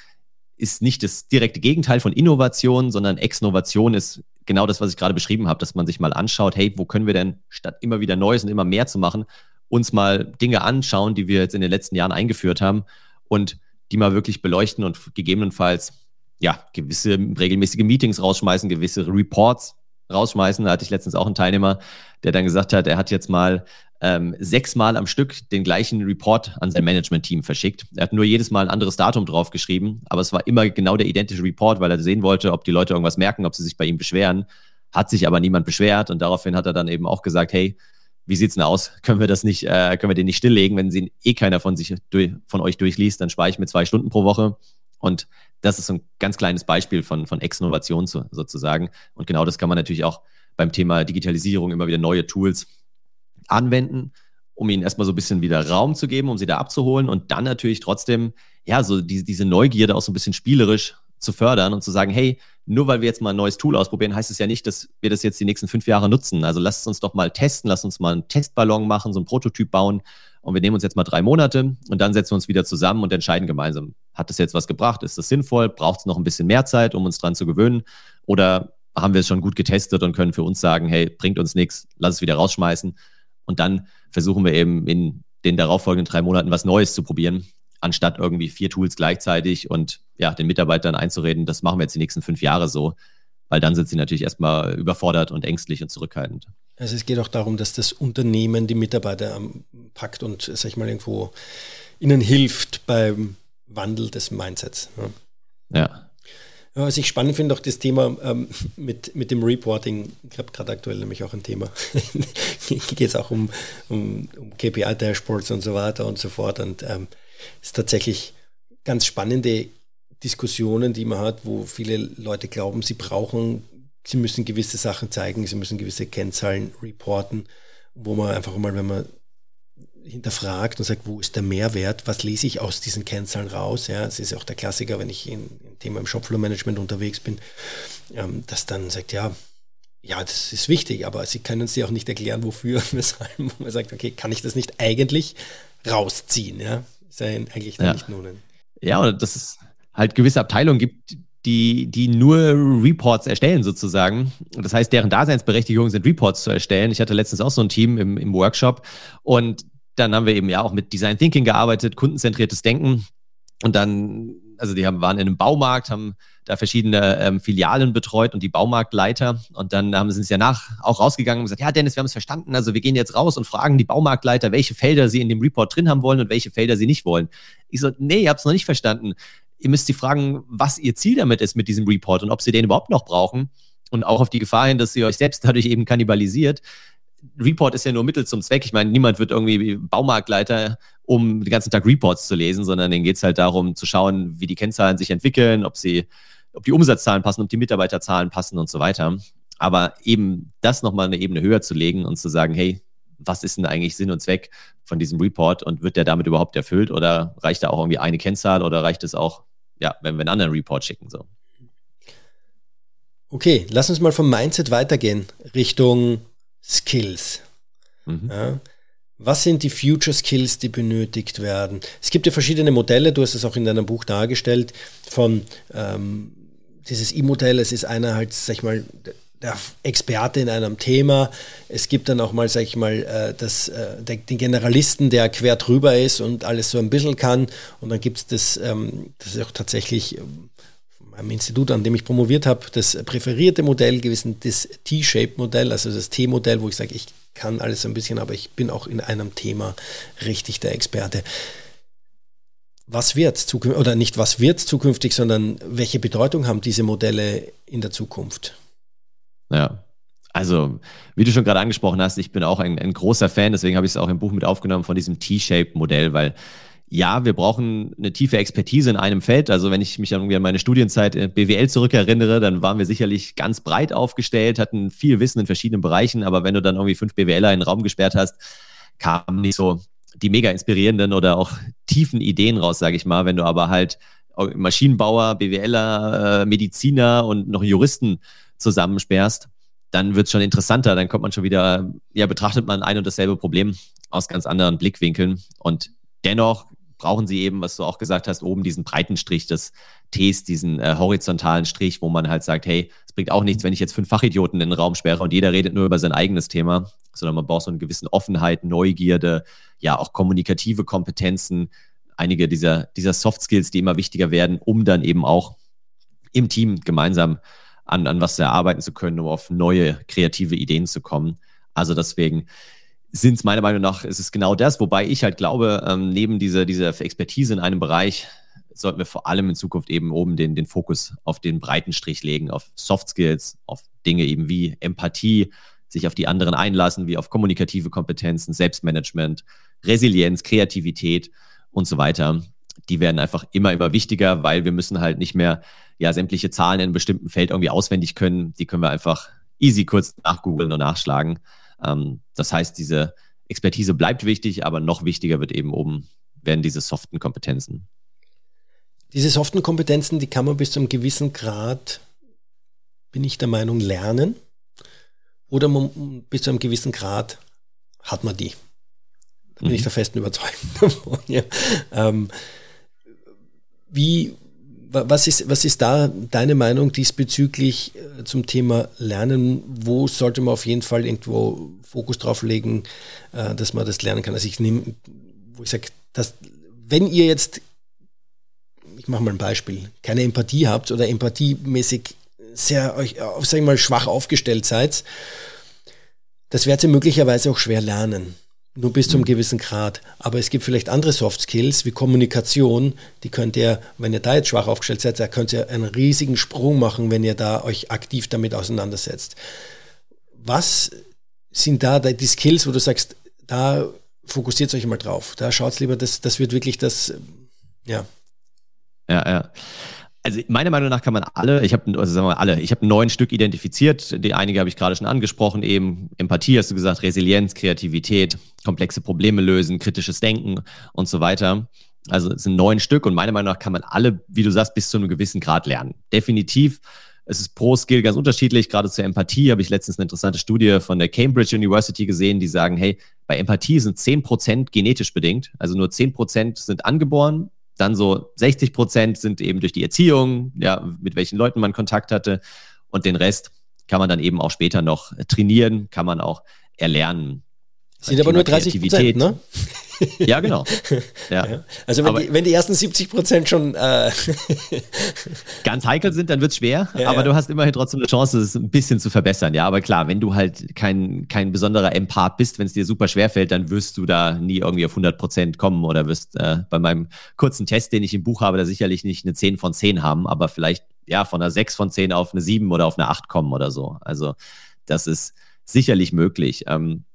Ist nicht das direkte Gegenteil von Innovation, sondern Exnovation ist genau das, was ich gerade beschrieben habe, dass man sich mal anschaut, hey, wo können wir denn statt immer wieder Neues und immer mehr zu machen, uns mal Dinge anschauen, die wir jetzt in den letzten Jahren eingeführt haben und die mal wirklich beleuchten und gegebenenfalls ja gewisse regelmäßige Meetings rausschmeißen, gewisse Reports rausschmeißen. Da hatte ich letztens auch einen Teilnehmer, der dann gesagt hat, er hat jetzt mal ähm, sechsmal am Stück den gleichen Report an sein Management-Team verschickt. Er hat nur jedes Mal ein anderes Datum draufgeschrieben, aber es war immer genau der identische Report, weil er sehen wollte, ob die Leute irgendwas merken, ob sie sich bei ihm beschweren. Hat sich aber niemand beschwert und daraufhin hat er dann eben auch gesagt, hey, wie sieht's denn aus? Können wir das nicht, äh, können wir den nicht stilllegen? Wenn sie eh keiner von sich von euch durchliest, dann spare ich mir zwei Stunden pro Woche. Und das ist so ein ganz kleines Beispiel von, von Ex-Innovation sozusagen. Und genau das kann man natürlich auch beim Thema Digitalisierung immer wieder neue Tools anwenden, um ihnen erstmal so ein bisschen wieder Raum zu geben, um sie da abzuholen und dann natürlich trotzdem, ja, so die, diese Neugierde auch so ein bisschen spielerisch zu fördern und zu sagen, hey, nur weil wir jetzt mal ein neues Tool ausprobieren, heißt es ja nicht, dass wir das jetzt die nächsten fünf Jahre nutzen. Also lasst uns doch mal testen, lasst uns mal einen Testballon machen, so einen Prototyp bauen und wir nehmen uns jetzt mal drei Monate und dann setzen wir uns wieder zusammen und entscheiden gemeinsam, hat das jetzt was gebracht, ist das sinnvoll, braucht es noch ein bisschen mehr Zeit, um uns dran zu gewöhnen oder haben wir es schon gut getestet und können für uns sagen, hey, bringt uns nichts, lass es wieder rausschmeißen und dann versuchen wir eben in den darauffolgenden drei Monaten was Neues zu probieren anstatt irgendwie vier Tools gleichzeitig und ja, den Mitarbeitern einzureden, das machen wir jetzt die nächsten fünf Jahre so, weil dann sind sie natürlich erstmal überfordert und ängstlich und zurückhaltend. Also es geht auch darum, dass das Unternehmen die Mitarbeiter packt und, sag ich mal, irgendwo ihnen hilft beim Wandel des Mindsets. Ja. ja. Was ich spannend finde, auch das Thema ähm, mit, mit dem Reporting. Ich habe gerade aktuell nämlich auch ein Thema. geht es auch um, um, um KPI-Dashboards und so weiter und so fort. Und ähm, ist tatsächlich ganz spannende Diskussionen, die man hat, wo viele Leute glauben, sie brauchen, sie müssen gewisse Sachen zeigen, sie müssen gewisse Kennzahlen reporten, wo man einfach mal, wenn man hinterfragt und sagt, wo ist der Mehrwert, was lese ich aus diesen Kennzahlen raus, ja, es ist auch der Klassiker, wenn ich in, in Thema im Shopfloor-Management unterwegs bin, ähm, dass dann sagt, ja, ja, das ist wichtig, aber sie können sie auch nicht erklären, wofür, weshalb, man sagt, okay, kann ich das nicht eigentlich rausziehen, ja, sein eigentlich ja. nicht lohnen. Ja, und dass es halt gewisse Abteilungen gibt, die, die nur Reports erstellen sozusagen. Das heißt, deren Daseinsberechtigung sind Reports zu erstellen. Ich hatte letztens auch so ein Team im, im Workshop und dann haben wir eben ja auch mit Design Thinking gearbeitet, kundenzentriertes Denken. Und dann, also die haben, waren in einem Baumarkt, haben da verschiedene ähm, Filialen betreut und die Baumarktleiter. Und dann haben sie es ja nach auch rausgegangen und gesagt, ja, Dennis, wir haben es verstanden. Also wir gehen jetzt raus und fragen die Baumarktleiter, welche Felder sie in dem Report drin haben wollen und welche Felder sie nicht wollen. Ich so, nee, ihr habt es noch nicht verstanden. ihr müsst sie fragen, was ihr Ziel damit ist mit diesem Report und ob sie den überhaupt noch brauchen und auch auf die Gefahr hin, dass ihr euch selbst dadurch eben kannibalisiert. Report ist ja nur Mittel zum Zweck. Ich meine, niemand wird irgendwie Baumarktleiter, um den ganzen Tag Reports zu lesen, sondern denen geht es halt darum zu schauen, wie die Kennzahlen sich entwickeln, ob sie, ob die Umsatzzahlen passen, ob die Mitarbeiterzahlen passen und so weiter. Aber eben das nochmal eine Ebene höher zu legen und zu sagen, hey, was ist denn eigentlich Sinn und Zweck von diesem Report und wird der damit überhaupt erfüllt oder reicht da auch irgendwie eine Kennzahl oder reicht es auch, ja, wenn wir einen anderen Report schicken, so. Okay, lass uns mal vom Mindset weitergehen Richtung Skills. Mhm. Ja. Was sind die Future Skills, die benötigt werden? Es gibt ja verschiedene Modelle, du hast es auch in deinem Buch dargestellt, von ähm, dieses E-Modell, es ist einer halt, sag ich mal, der Experte in einem Thema. Es gibt dann auch mal, sag ich mal, äh, das, äh, den Generalisten, der quer drüber ist und alles so ein bisschen kann. Und dann gibt es das, ähm, das ist auch tatsächlich ähm, am Institut, an dem ich promoviert habe, das präferierte Modell gewesen, das T-Shape-Modell, also das T-Modell, wo ich sage, ich kann alles ein bisschen, aber ich bin auch in einem Thema richtig der Experte. Was wird zukünftig, oder nicht was wird zukünftig, sondern welche Bedeutung haben diese Modelle in der Zukunft? Ja, also, wie du schon gerade angesprochen hast, ich bin auch ein, ein großer Fan, deswegen habe ich es auch im Buch mit aufgenommen von diesem T-Shape-Modell, weil ja, wir brauchen eine tiefe Expertise in einem Feld. Also wenn ich mich an meine Studienzeit in BWL zurückerinnere, dann waren wir sicherlich ganz breit aufgestellt, hatten viel Wissen in verschiedenen Bereichen, aber wenn du dann irgendwie fünf BWLer in den Raum gesperrt hast, kamen nicht so die mega inspirierenden oder auch tiefen Ideen raus, sage ich mal. Wenn du aber halt Maschinenbauer, BWLer, äh, Mediziner und noch Juristen zusammensperrst, dann wird es schon interessanter. Dann kommt man schon wieder, ja, betrachtet man ein und dasselbe Problem aus ganz anderen Blickwinkeln. Und dennoch brauchen sie eben, was du auch gesagt hast, oben diesen breiten Strich des Ts, diesen äh, horizontalen Strich, wo man halt sagt, hey, es bringt auch nichts, wenn ich jetzt fünf Fachidioten in den Raum sperre und jeder redet nur über sein eigenes Thema, sondern man braucht so eine gewisse Offenheit, Neugierde, ja, auch kommunikative Kompetenzen, einige dieser, dieser Soft Skills, die immer wichtiger werden, um dann eben auch im Team gemeinsam an, an was erarbeiten zu können, um auf neue kreative Ideen zu kommen. Also deswegen, sind es meiner Meinung nach, ist es genau das, wobei ich halt glaube, ähm, neben dieser, dieser Expertise in einem Bereich sollten wir vor allem in Zukunft eben oben den, den Fokus auf den breiten Strich legen, auf Soft Skills, auf Dinge eben wie Empathie, sich auf die anderen einlassen, wie auf kommunikative Kompetenzen, Selbstmanagement, Resilienz, Kreativität und so weiter. Die werden einfach immer, immer wichtiger, weil wir müssen halt nicht mehr ja sämtliche Zahlen in einem bestimmten Feld irgendwie auswendig können. Die können wir einfach easy kurz nachgoogeln und nachschlagen. Ähm, das heißt, diese Expertise bleibt wichtig, aber noch wichtiger wird eben oben, werden diese soften Kompetenzen. Diese soften Kompetenzen, die kann man bis zu einem gewissen Grad, bin ich der Meinung, lernen. Oder man, bis zu einem gewissen Grad hat man die. Da bin mhm. ich der festen Überzeugung davon. Ja. Ähm, wie, was ist, was ist da deine Meinung diesbezüglich äh, zum Thema Lernen? Wo sollte man auf jeden Fall irgendwo Fokus drauf legen, äh, dass man das lernen kann? Also ich nehme, wo ich sage, dass wenn ihr jetzt, ich mache mal ein Beispiel, keine Empathie habt oder empathiemäßig sehr euch, sag ich mal, schwach aufgestellt seid, das werdet ihr möglicherweise auch schwer lernen. Nur bis zum mhm. gewissen Grad. Aber es gibt vielleicht andere Soft Skills wie Kommunikation, die könnt ihr, wenn ihr da jetzt schwach aufgestellt seid, da könnt ihr einen riesigen Sprung machen, wenn ihr da euch aktiv damit auseinandersetzt. Was sind da die Skills, wo du sagst, da fokussiert euch mal drauf. Da schaut lieber, das, das wird wirklich das, ja. Ja, ja. Also meiner Meinung nach kann man alle, ich habe, also sagen wir alle, ich habe neun Stück identifiziert. Die einige habe ich gerade schon angesprochen, eben Empathie, hast du gesagt, Resilienz, Kreativität, komplexe Probleme lösen, kritisches Denken und so weiter. Also es sind neun Stück und meiner Meinung nach kann man alle, wie du sagst, bis zu einem gewissen Grad lernen. Definitiv. Es ist pro Skill ganz unterschiedlich. Gerade zur Empathie habe ich letztens eine interessante Studie von der Cambridge University gesehen, die sagen, hey, bei Empathie sind zehn Prozent genetisch bedingt. Also nur zehn Prozent sind angeboren dann so 60 Prozent sind eben durch die Erziehung, ja, mit welchen Leuten man Kontakt hatte. Und den Rest kann man dann eben auch später noch trainieren, kann man auch erlernen. Sind aber nur 30 Prozent, ne? Ja, genau. Ja. ja. Also wenn die, wenn die, ersten 70 Prozent schon äh ganz heikel sind, dann wird es schwer, ja, aber ja. du hast immerhin trotzdem eine Chance, es ein bisschen zu verbessern. Ja, aber klar, wenn du halt kein, kein besonderer Empath bist, wenn es dir super schwer fällt, dann wirst du da nie irgendwie auf 100 Prozent kommen oder wirst äh, bei meinem kurzen Test, den ich im Buch habe, da sicherlich nicht eine 10 von 10 haben, aber vielleicht ja von einer 6 von 10 auf eine 7 oder auf eine 8 kommen oder so. Also das ist sicherlich möglich. Ähm,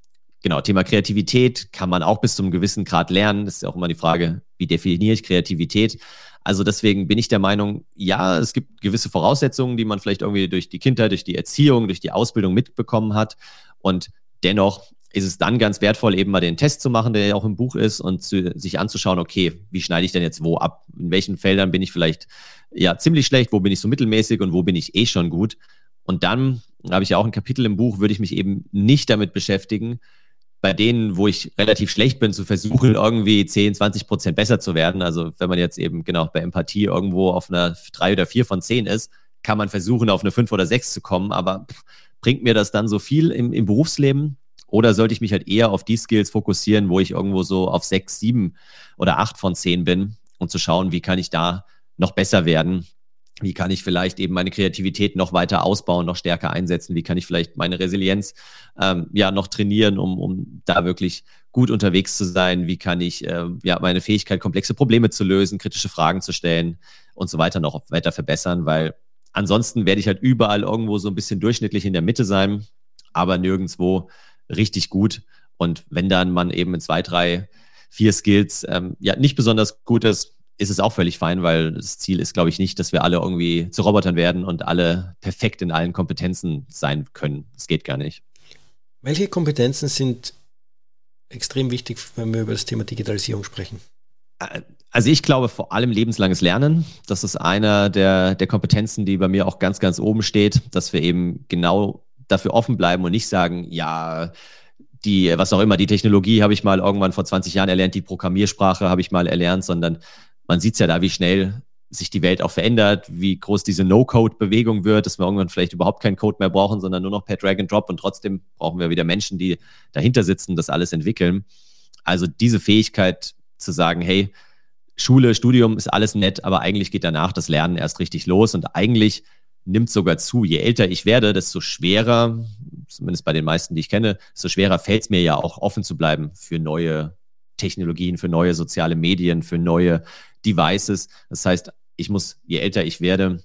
genau, Thema Kreativität kann man auch bis zu einem gewissen Grad lernen. Das ist ja auch immer die Frage, wie definiere ich Kreativität? Also deswegen bin ich der Meinung, ja, es gibt gewisse Voraussetzungen, die man vielleicht irgendwie durch die Kindheit, durch die Erziehung, durch die Ausbildung mitbekommen hat. Und dennoch ist es dann ganz wertvoll, eben mal den Test zu machen, der ja auch im Buch ist, und zu, sich anzuschauen, okay, wie schneide ich denn jetzt wo ab? In welchen Feldern bin ich vielleicht ja ziemlich schlecht, wo bin ich so mittelmäßig und wo bin ich eh schon gut? Und dann habe ich ja auch ein Kapitel im Buch, würde ich mich eben nicht damit beschäftigen, bei denen, wo ich relativ schlecht bin, zu versuchen, irgendwie 10, 20 Prozent besser zu werden. Also wenn man jetzt eben genau bei Empathie irgendwo auf einer 3 oder 4 von 10 ist, kann man versuchen, auf eine 5 oder 6 zu kommen. Aber bringt mir das dann so viel im, im Berufsleben? Oder sollte ich mich halt eher auf die Skills fokussieren, wo ich irgendwo so auf 6, 7 oder 8 von 10 bin und zu schauen, wie kann ich da noch besser werden? Wie kann ich vielleicht eben meine Kreativität noch weiter ausbauen, noch stärker einsetzen? Wie kann ich vielleicht meine Resilienz ähm, ja noch trainieren, um, um da wirklich gut unterwegs zu sein? Wie kann ich äh, ja meine Fähigkeit, komplexe Probleme zu lösen, kritische Fragen zu stellen und so weiter noch weiter verbessern? Weil ansonsten werde ich halt überall irgendwo so ein bisschen durchschnittlich in der Mitte sein, aber nirgendwo richtig gut. Und wenn dann man eben in zwei, drei, vier Skills ähm, ja nicht besonders gut ist, ist es auch völlig fein, weil das Ziel ist, glaube ich, nicht, dass wir alle irgendwie zu Robotern werden und alle perfekt in allen Kompetenzen sein können. Das geht gar nicht. Welche Kompetenzen sind extrem wichtig, wenn wir über das Thema Digitalisierung sprechen? Also ich glaube vor allem lebenslanges Lernen. Das ist einer der, der Kompetenzen, die bei mir auch ganz, ganz oben steht, dass wir eben genau dafür offen bleiben und nicht sagen, ja, die, was auch immer, die Technologie habe ich mal irgendwann vor 20 Jahren erlernt, die Programmiersprache habe ich mal erlernt, sondern man sieht es ja da, wie schnell sich die Welt auch verändert, wie groß diese No-Code-Bewegung wird, dass wir irgendwann vielleicht überhaupt keinen Code mehr brauchen, sondern nur noch per Drag and Drop und trotzdem brauchen wir wieder Menschen, die dahinter sitzen, das alles entwickeln. Also diese Fähigkeit zu sagen, hey, Schule, Studium ist alles nett, aber eigentlich geht danach das Lernen erst richtig los und eigentlich nimmt sogar zu. Je älter ich werde, desto schwerer, zumindest bei den meisten, die ich kenne, desto schwerer fällt es mir ja auch offen zu bleiben für neue Technologien, für neue soziale Medien, für neue Devices. Das heißt, ich muss, je älter ich werde,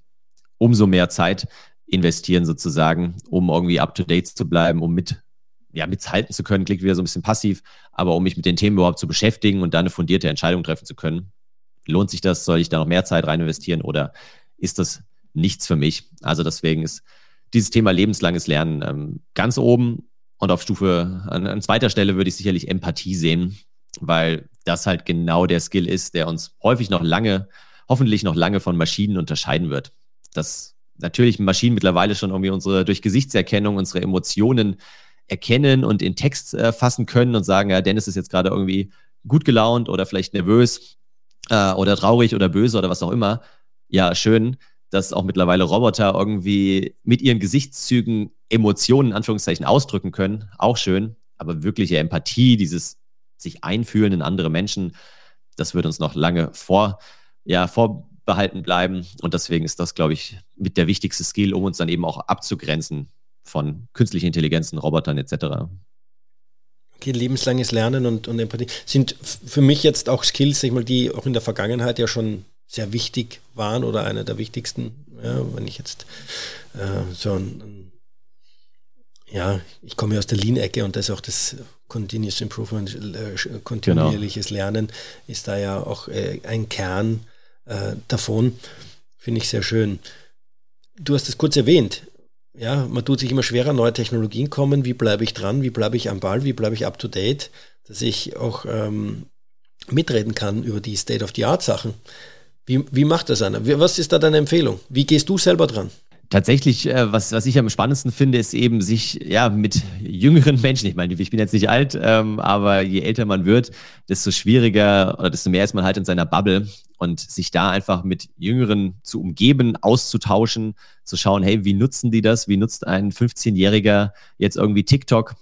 umso mehr Zeit investieren sozusagen, um irgendwie up to date zu bleiben, um mit ja, mithalten zu können, klingt wieder so ein bisschen passiv, aber um mich mit den Themen überhaupt zu beschäftigen und dann eine fundierte Entscheidung treffen zu können. Lohnt sich das? Soll ich da noch mehr Zeit rein investieren oder ist das nichts für mich? Also deswegen ist dieses Thema lebenslanges Lernen ähm, ganz oben und auf Stufe, an, an zweiter Stelle würde ich sicherlich Empathie sehen weil das halt genau der Skill ist, der uns häufig noch lange, hoffentlich noch lange von Maschinen unterscheiden wird. Dass natürlich Maschinen mittlerweile schon irgendwie unsere, durch Gesichtserkennung unsere Emotionen erkennen und in Text äh, fassen können und sagen, ja, Dennis ist jetzt gerade irgendwie gut gelaunt oder vielleicht nervös äh, oder traurig oder böse oder was auch immer. Ja, schön, dass auch mittlerweile Roboter irgendwie mit ihren Gesichtszügen Emotionen in Anführungszeichen ausdrücken können. Auch schön. Aber wirkliche Empathie, dieses sich einfühlen in andere Menschen, das wird uns noch lange vor, ja, vorbehalten bleiben. Und deswegen ist das, glaube ich, mit der wichtigste Skill, um uns dann eben auch abzugrenzen von künstlichen Intelligenzen, Robotern etc. Okay, lebenslanges Lernen und, und Empathie sind für mich jetzt auch Skills, sag mal, die auch in der Vergangenheit ja schon sehr wichtig waren oder einer der wichtigsten. Ja, wenn ich jetzt äh, so ein ja, ich komme ja aus der Lean-Ecke und das ist auch das Continuous Improvement, äh, kontinuierliches genau. Lernen ist da ja auch äh, ein Kern äh, davon. Finde ich sehr schön. Du hast es kurz erwähnt. Ja, man tut sich immer schwerer, neue Technologien kommen. Wie bleibe ich dran? Wie bleibe ich am Ball? Wie bleibe ich up to date? Dass ich auch ähm, mitreden kann über die State-of-the-Art-Sachen. Wie, wie macht das einer? Was ist da deine Empfehlung? Wie gehst du selber dran? Tatsächlich, äh, was, was ich am spannendsten finde, ist eben sich ja mit jüngeren Menschen, ich meine, ich bin jetzt nicht alt, ähm, aber je älter man wird, desto schwieriger oder desto mehr ist man halt in seiner Bubble und sich da einfach mit Jüngeren zu umgeben, auszutauschen, zu schauen, hey, wie nutzen die das? Wie nutzt ein 15-Jähriger jetzt irgendwie TikTok?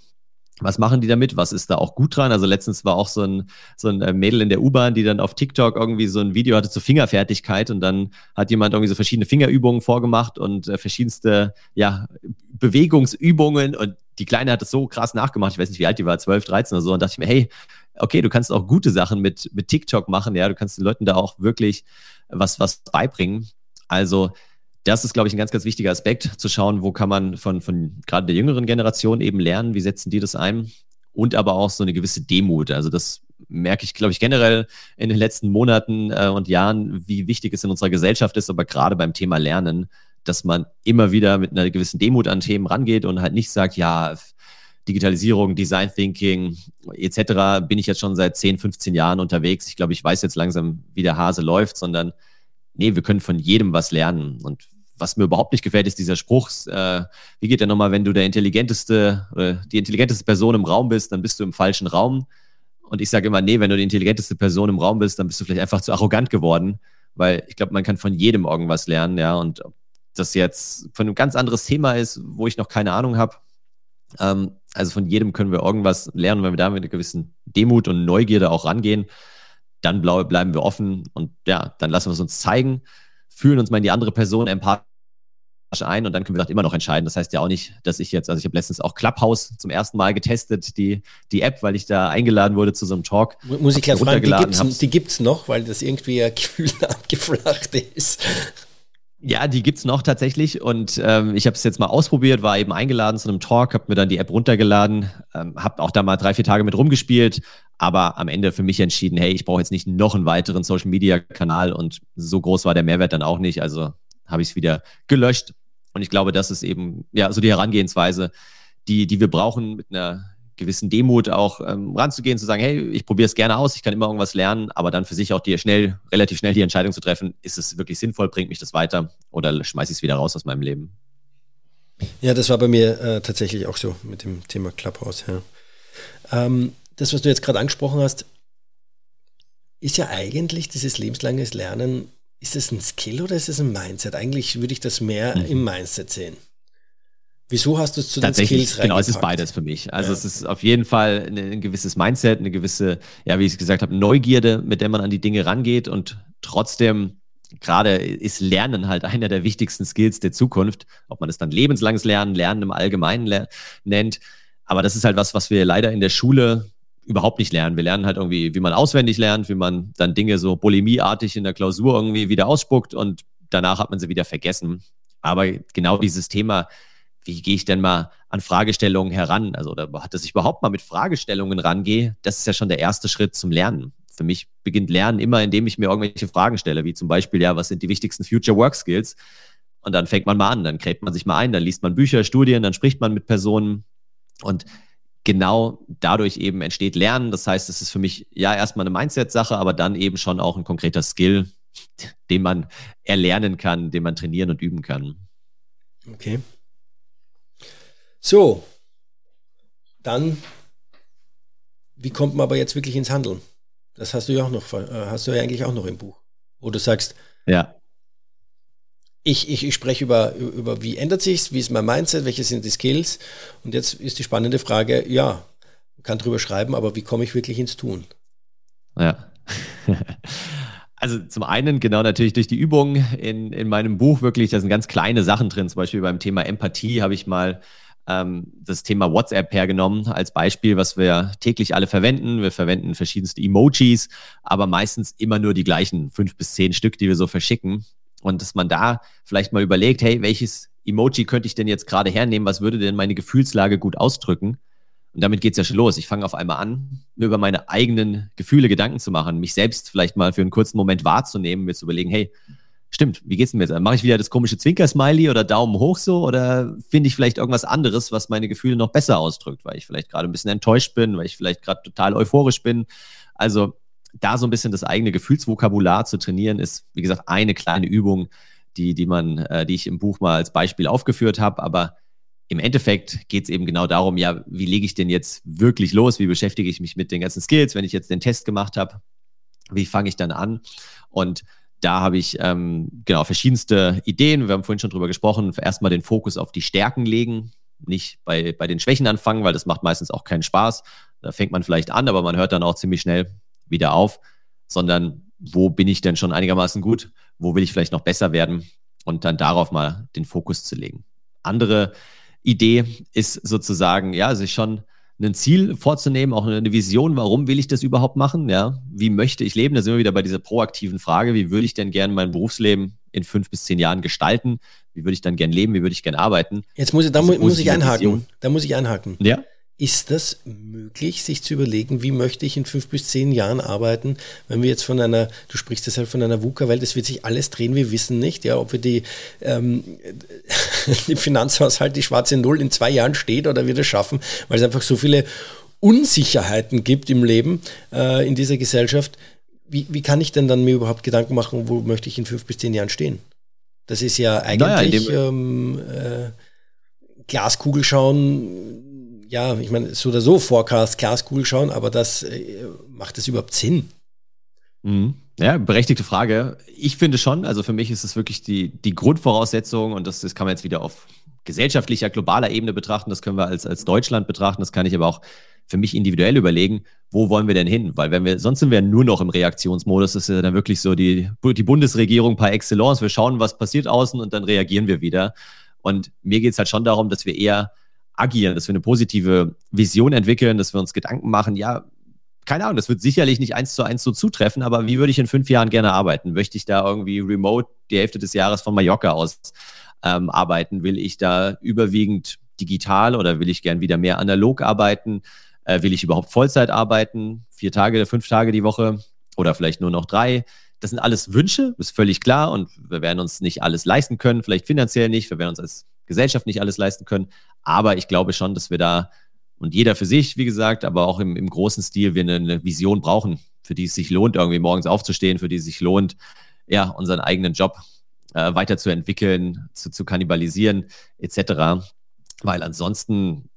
Was machen die damit? Was ist da auch gut dran? Also letztens war auch so ein, so ein äh, Mädel in der U-Bahn, die dann auf TikTok irgendwie so ein Video hatte zur Fingerfertigkeit und dann hat jemand irgendwie so verschiedene Fingerübungen vorgemacht und äh, verschiedenste, ja, Bewegungsübungen und die Kleine hat das so krass nachgemacht. Ich weiß nicht, wie alt die war, 12, 13 oder so und dachte ich mir, hey, okay, du kannst auch gute Sachen mit, mit TikTok machen, ja, du kannst den Leuten da auch wirklich was, was beibringen. Also, das ist, glaube ich, ein ganz, ganz wichtiger Aspekt, zu schauen, wo kann man von, von gerade der jüngeren Generation eben lernen, wie setzen die das ein und aber auch so eine gewisse Demut. Also das merke ich, glaube ich, generell in den letzten Monaten äh, und Jahren, wie wichtig es in unserer Gesellschaft ist, aber gerade beim Thema Lernen, dass man immer wieder mit einer gewissen Demut an Themen rangeht und halt nicht sagt, ja, Digitalisierung, Design Thinking etc. bin ich jetzt schon seit 10, 15 Jahren unterwegs. Ich glaube, ich weiß jetzt langsam, wie der Hase läuft, sondern nee, wir können von jedem was lernen. Und was mir überhaupt nicht gefällt, ist dieser Spruch, äh, wie geht der nochmal, wenn du der intelligenteste, äh, die intelligenteste Person im Raum bist, dann bist du im falschen Raum. Und ich sage immer, nee, wenn du die intelligenteste Person im Raum bist, dann bist du vielleicht einfach zu arrogant geworden, weil ich glaube, man kann von jedem irgendwas lernen, ja. Und ob das jetzt von einem ganz anderes Thema ist, wo ich noch keine Ahnung habe, ähm, also von jedem können wir irgendwas lernen, wenn wir da mit einer gewissen Demut und Neugierde auch rangehen, dann bleiben wir offen und ja, dann lassen wir es uns zeigen, fühlen uns mal in die andere Person empathisch ein und dann können wir das immer noch entscheiden. Das heißt ja auch nicht, dass ich jetzt, also ich habe letztens auch Clubhouse zum ersten Mal getestet, die, die App, weil ich da eingeladen wurde zu so einem Talk. Muss ich gleich fragen, die gibt es noch, weil das irgendwie ein Gefühl abgeflacht ist. Ja, die gibt's noch tatsächlich und ähm, ich habe es jetzt mal ausprobiert, war eben eingeladen zu einem Talk, habe mir dann die App runtergeladen, ähm, habe auch da mal drei, vier Tage mit rumgespielt, aber am Ende für mich entschieden, hey, ich brauche jetzt nicht noch einen weiteren Social-Media-Kanal und so groß war der Mehrwert dann auch nicht, also habe ich es wieder gelöscht. Und ich glaube, das ist eben ja so die Herangehensweise, die, die wir brauchen mit einer gewissen Demut auch ähm, ranzugehen, zu sagen, hey, ich probiere es gerne aus, ich kann immer irgendwas lernen, aber dann für sich auch dir schnell, relativ schnell die Entscheidung zu treffen, ist es wirklich sinnvoll, bringt mich das weiter oder schmeiße ich es wieder raus aus meinem Leben. Ja, das war bei mir äh, tatsächlich auch so mit dem Thema Clubhouse. Ja. Ähm, das, was du jetzt gerade angesprochen hast, ist ja eigentlich dieses lebenslanges Lernen, ist es ein Skill oder ist es ein Mindset? Eigentlich würde ich das mehr mhm. im Mindset sehen. Wieso hast du es zu den Skills Genau, es ist beides für mich. Also ja. es ist auf jeden Fall ein, ein gewisses Mindset, eine gewisse, ja, wie ich es gesagt habe, Neugierde, mit der man an die Dinge rangeht und trotzdem gerade ist Lernen halt einer der wichtigsten Skills der Zukunft. Ob man es dann lebenslanges Lernen, Lernen im Allgemeinen nennt. Aber das ist halt was, was wir leider in der Schule überhaupt nicht lernen. Wir lernen halt irgendwie, wie man auswendig lernt, wie man dann Dinge so bulimieartig in der Klausur irgendwie wieder ausspuckt und danach hat man sie wieder vergessen. Aber genau dieses Thema, wie gehe ich denn mal an Fragestellungen heran? Also, oder dass ich überhaupt mal mit Fragestellungen rangehe, das ist ja schon der erste Schritt zum Lernen. Für mich beginnt Lernen immer, indem ich mir irgendwelche Fragen stelle, wie zum Beispiel, ja, was sind die wichtigsten Future Work Skills? Und dann fängt man mal an, dann gräbt man sich mal ein, dann liest man Bücher, Studien, dann spricht man mit Personen und genau dadurch eben entsteht Lernen. Das heißt, es ist für mich ja erstmal eine Mindset-Sache, aber dann eben schon auch ein konkreter Skill, den man erlernen kann, den man trainieren und üben kann. Okay. So, dann, wie kommt man aber jetzt wirklich ins Handeln? Das hast du ja auch noch, äh, hast du ja eigentlich auch noch im Buch, wo du sagst, ja. Ich, ich, ich spreche über, über, wie ändert sich's, wie ist mein Mindset, welche sind die Skills. Und jetzt ist die spannende Frage, ja, man kann drüber schreiben, aber wie komme ich wirklich ins Tun? Ja. Also zum einen genau natürlich durch die Übung in, in meinem Buch wirklich, da sind ganz kleine Sachen drin. Zum Beispiel beim Thema Empathie habe ich mal ähm, das Thema WhatsApp hergenommen als Beispiel, was wir täglich alle verwenden. Wir verwenden verschiedenste Emojis, aber meistens immer nur die gleichen fünf bis zehn Stück, die wir so verschicken. Und dass man da vielleicht mal überlegt, hey, welches Emoji könnte ich denn jetzt gerade hernehmen? Was würde denn meine Gefühlslage gut ausdrücken? Und damit geht es ja schon los. Ich fange auf einmal an, mir über meine eigenen Gefühle Gedanken zu machen, mich selbst vielleicht mal für einen kurzen Moment wahrzunehmen, mir zu überlegen, hey, Stimmt, wie geht's denn jetzt? Mache ich wieder das komische Zwinker-Smiley oder Daumen hoch so oder finde ich vielleicht irgendwas anderes, was meine Gefühle noch besser ausdrückt, weil ich vielleicht gerade ein bisschen enttäuscht bin, weil ich vielleicht gerade total euphorisch bin. Also da so ein bisschen das eigene Gefühlsvokabular zu trainieren, ist, wie gesagt, eine kleine Übung, die, die man, äh, die ich im Buch mal als Beispiel aufgeführt habe, aber im Endeffekt geht es eben genau darum, ja, wie lege ich denn jetzt wirklich los? Wie beschäftige ich mich mit den ganzen Skills, wenn ich jetzt den Test gemacht habe? Wie fange ich dann an? Und da habe ich ähm, genau verschiedenste Ideen. Wir haben vorhin schon drüber gesprochen. Erstmal den Fokus auf die Stärken legen. nicht bei, bei den Schwächen anfangen, weil das macht meistens auch keinen Spaß. Da fängt man vielleicht an, aber man hört dann auch ziemlich schnell wieder auf, sondern wo bin ich denn schon einigermaßen gut? Wo will ich vielleicht noch besser werden? Und dann darauf mal den Fokus zu legen. Andere Idee ist sozusagen, ja, sich schon ein Ziel vorzunehmen, auch eine Vision, warum will ich das überhaupt machen? Ja, wie möchte ich leben? Da sind wir wieder bei dieser proaktiven Frage, wie würde ich denn gerne mein Berufsleben in fünf bis zehn Jahren gestalten? Wie würde ich dann gern leben? Wie würde ich gern arbeiten? Jetzt muss ich, da muss ich einhaken. Da muss ich einhaken. Ja. Ist das möglich, sich zu überlegen, wie möchte ich in fünf bis zehn Jahren arbeiten, wenn wir jetzt von einer, du sprichst halt von einer VUCA-Welt, es wird sich alles drehen, wir wissen nicht, ja, ob wir die, ähm, die Finanzhaushalt, die schwarze Null in zwei Jahren steht oder wir das schaffen, weil es einfach so viele Unsicherheiten gibt im Leben, äh, in dieser Gesellschaft. Wie, wie kann ich denn dann mir überhaupt Gedanken machen, wo möchte ich in fünf bis zehn Jahren stehen? Das ist ja eigentlich naja, ähm, äh, Glaskugel schauen, ja, ich meine, so oder so Forecast, Glaskugel schauen, aber das äh, macht das überhaupt Sinn? Mhm. Ja, berechtigte Frage. Ich finde schon, also für mich ist es wirklich die, die Grundvoraussetzung und das, das kann man jetzt wieder auf gesellschaftlicher, globaler Ebene betrachten, das können wir als, als Deutschland betrachten, das kann ich aber auch für mich individuell überlegen, wo wollen wir denn hin? Weil wenn wir, sonst sind wir nur noch im Reaktionsmodus, das ist ja dann wirklich so die, die Bundesregierung par excellence, wir schauen, was passiert außen und dann reagieren wir wieder. Und mir geht es halt schon darum, dass wir eher agieren, dass wir eine positive Vision entwickeln, dass wir uns Gedanken machen, ja, keine Ahnung, das wird sicherlich nicht eins zu eins so zutreffen, aber wie würde ich in fünf Jahren gerne arbeiten? Möchte ich da irgendwie remote die Hälfte des Jahres von Mallorca aus ähm, arbeiten? Will ich da überwiegend digital oder will ich gern wieder mehr analog arbeiten? Äh, will ich überhaupt Vollzeit arbeiten? Vier Tage, fünf Tage die Woche oder vielleicht nur noch drei? Das sind alles Wünsche, ist völlig klar und wir werden uns nicht alles leisten können, vielleicht finanziell nicht, wir werden uns als Gesellschaft nicht alles leisten können. Aber ich glaube schon, dass wir da und jeder für sich, wie gesagt, aber auch im, im großen Stil wir eine, eine Vision brauchen, für die es sich lohnt, irgendwie morgens aufzustehen, für die es sich lohnt, ja, unseren eigenen Job äh, weiterzuentwickeln, zu, zu kannibalisieren, etc. Weil ansonsten,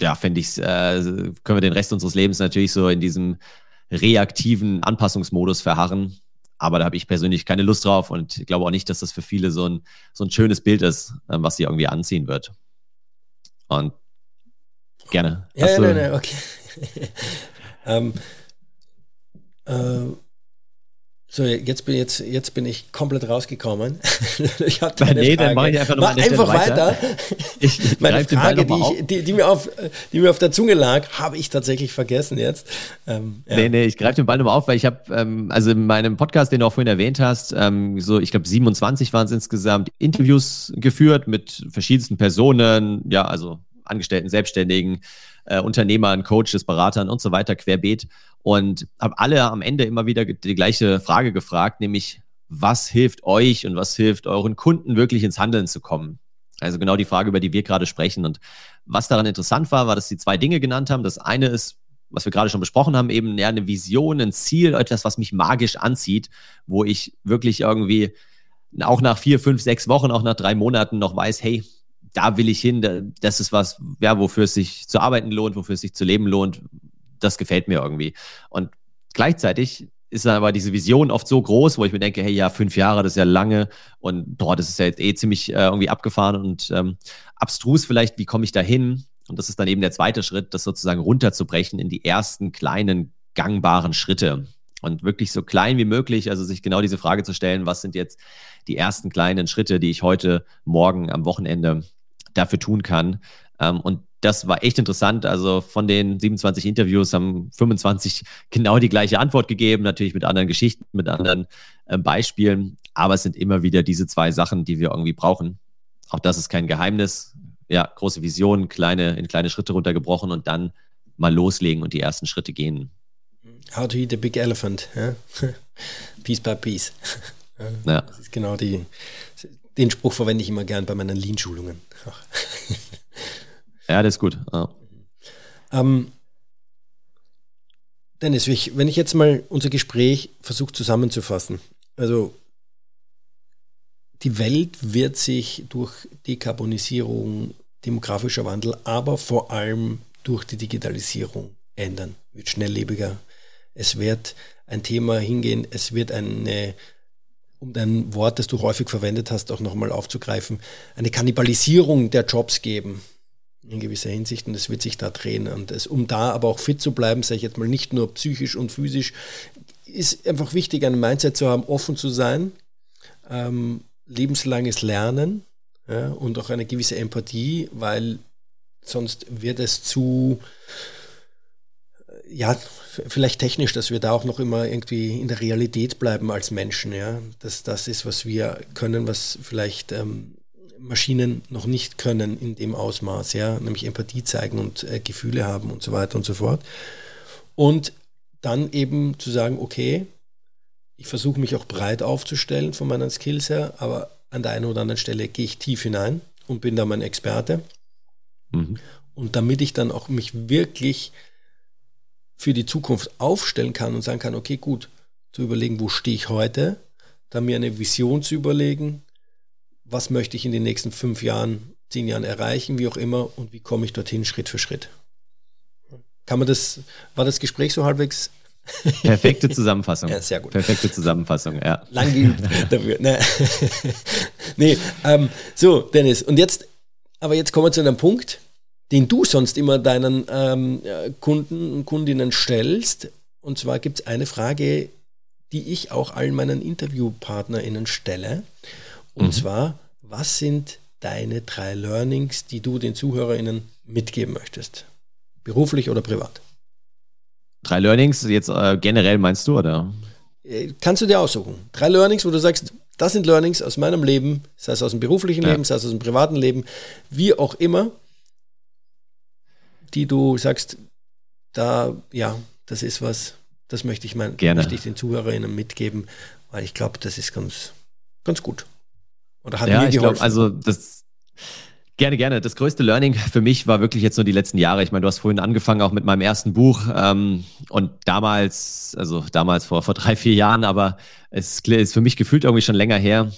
ja, fände ich, äh, können wir den Rest unseres Lebens natürlich so in diesem reaktiven Anpassungsmodus verharren. Aber da habe ich persönlich keine Lust drauf und ich glaube auch nicht, dass das für viele so ein, so ein schönes Bild ist, äh, was sie irgendwie anziehen wird. Und gerne. Ja, ja nein, nein, okay. ähm, äh, so, jetzt bin, jetzt, jetzt bin ich komplett rausgekommen. ich eine nee, Frage. dann mache ich einfach nochmal einfach weiter. weiter. Ich, Meine Frage, die, ich, die, die, mir auf, die mir auf der Zunge lag, habe ich tatsächlich vergessen jetzt. Ähm, ja. Nee, nee, ich greife den Ball nochmal auf, weil ich habe, ähm, also in meinem Podcast, den du auch vorhin erwähnt hast, ähm, so, ich glaube 27 waren es insgesamt, Interviews geführt mit verschiedensten Personen, ja, also Angestellten, Selbstständigen, äh, Unternehmern, Coaches, Beratern und so weiter, querbeet und habe alle am Ende immer wieder die gleiche Frage gefragt, nämlich was hilft euch und was hilft euren Kunden wirklich ins Handeln zu kommen? Also genau die Frage, über die wir gerade sprechen. Und was daran interessant war, war, dass sie zwei Dinge genannt haben. Das eine ist, was wir gerade schon besprochen haben, eben ja, eine Vision, ein Ziel, etwas, was mich magisch anzieht, wo ich wirklich irgendwie auch nach vier, fünf, sechs Wochen, auch nach drei Monaten noch weiß, hey, da will ich hin, das ist was, ja, wofür es sich zu arbeiten lohnt, wofür es sich zu leben lohnt, das gefällt mir irgendwie. Und gleichzeitig ist dann aber diese Vision oft so groß, wo ich mir denke, hey, ja, fünf Jahre, das ist ja lange und dort ist es ja jetzt eh ziemlich äh, irgendwie abgefahren und ähm, abstrus vielleicht, wie komme ich da hin? Und das ist dann eben der zweite Schritt, das sozusagen runterzubrechen in die ersten kleinen gangbaren Schritte. Und wirklich so klein wie möglich, also sich genau diese Frage zu stellen, was sind jetzt die ersten kleinen Schritte, die ich heute, morgen, am Wochenende dafür tun kann. Ähm, und das war echt interessant. Also von den 27 Interviews haben 25 genau die gleiche Antwort gegeben, natürlich mit anderen Geschichten, mit anderen äh, Beispielen. Aber es sind immer wieder diese zwei Sachen, die wir irgendwie brauchen. Auch das ist kein Geheimnis. Ja, große Vision, kleine, in kleine Schritte runtergebrochen und dann mal loslegen und die ersten Schritte gehen. How to eat a big elephant. Ja? piece by piece. Ja. Das ist genau die. Den Spruch verwende ich immer gern bei meinen Lean-Schulungen. Ja, das ist gut. Ja. Ähm, Dennis, wenn ich jetzt mal unser Gespräch versuche zusammenzufassen. Also die Welt wird sich durch Dekarbonisierung, demografischer Wandel, aber vor allem durch die Digitalisierung ändern, wird schnelllebiger. Es wird ein Thema hingehen, es wird eine, um dein Wort, das du häufig verwendet hast, auch nochmal aufzugreifen, eine Kannibalisierung der Jobs geben. in gewisser Hinsicht und es wird sich da drehen. Und es, um da aber auch fit zu bleiben, sage ich jetzt mal nicht nur psychisch und physisch, ist einfach wichtig, ein Mindset zu haben, offen zu sein, ähm, lebenslanges Lernen ja, und auch eine gewisse Empathie, weil sonst wird es zu, ja, vielleicht technisch, dass wir da auch noch immer irgendwie in der Realität bleiben als Menschen, ja. Dass das ist, was wir können, was vielleicht ähm, Maschinen noch nicht können in dem Ausmaß, ja, nämlich Empathie zeigen und äh, Gefühle haben und so weiter und so fort. Und dann eben zu sagen, okay, ich versuche mich auch breit aufzustellen von meinen Skills her, aber an der einen oder anderen Stelle gehe ich tief hinein und bin da mein Experte. Mhm. Und damit ich dann auch mich wirklich für die Zukunft aufstellen kann und sagen kann, okay, gut, zu überlegen, wo stehe ich heute, dann mir eine Vision zu überlegen, was möchte ich in den nächsten fünf Jahren, zehn Jahren erreichen, wie auch immer, und wie komme ich dorthin Schritt für Schritt. Kann man das, war das Gespräch so halbwegs? Perfekte Zusammenfassung. Ja, sehr gut. Perfekte Zusammenfassung, ja. Lang geübt dafür. Ne. nee, ähm, so, Dennis, und jetzt, aber jetzt kommen wir zu einem Punkt, den du sonst immer deinen ähm, Kunden und Kundinnen stellst. Und zwar gibt es eine Frage, die ich auch allen meinen InterviewpartnerInnen stelle. Und mhm. zwar, was sind deine drei Learnings, die du den ZuhörerInnen mitgeben möchtest? Beruflich oder privat? Drei Learnings, jetzt äh, generell meinst du, oder? Äh, kannst du dir aussuchen. Drei Learnings, wo du sagst, das sind Learnings aus meinem Leben, sei es aus dem beruflichen ja. Leben, sei es aus dem privaten Leben, wie auch immer, die du sagst, da, ja, das ist was, das möchte ich, mein, Gerne. möchte ich den ZuhörerInnen mitgeben, weil ich glaube, das ist ganz, ganz gut. Oder hat ja, mir geholfen? Glaub, also das Gerne, gerne. Das größte Learning für mich war wirklich jetzt nur die letzten Jahre. Ich meine, du hast vorhin angefangen auch mit meinem ersten Buch ähm, und damals, also damals vor, vor drei, vier Jahren, aber es ist für mich gefühlt irgendwie schon länger her,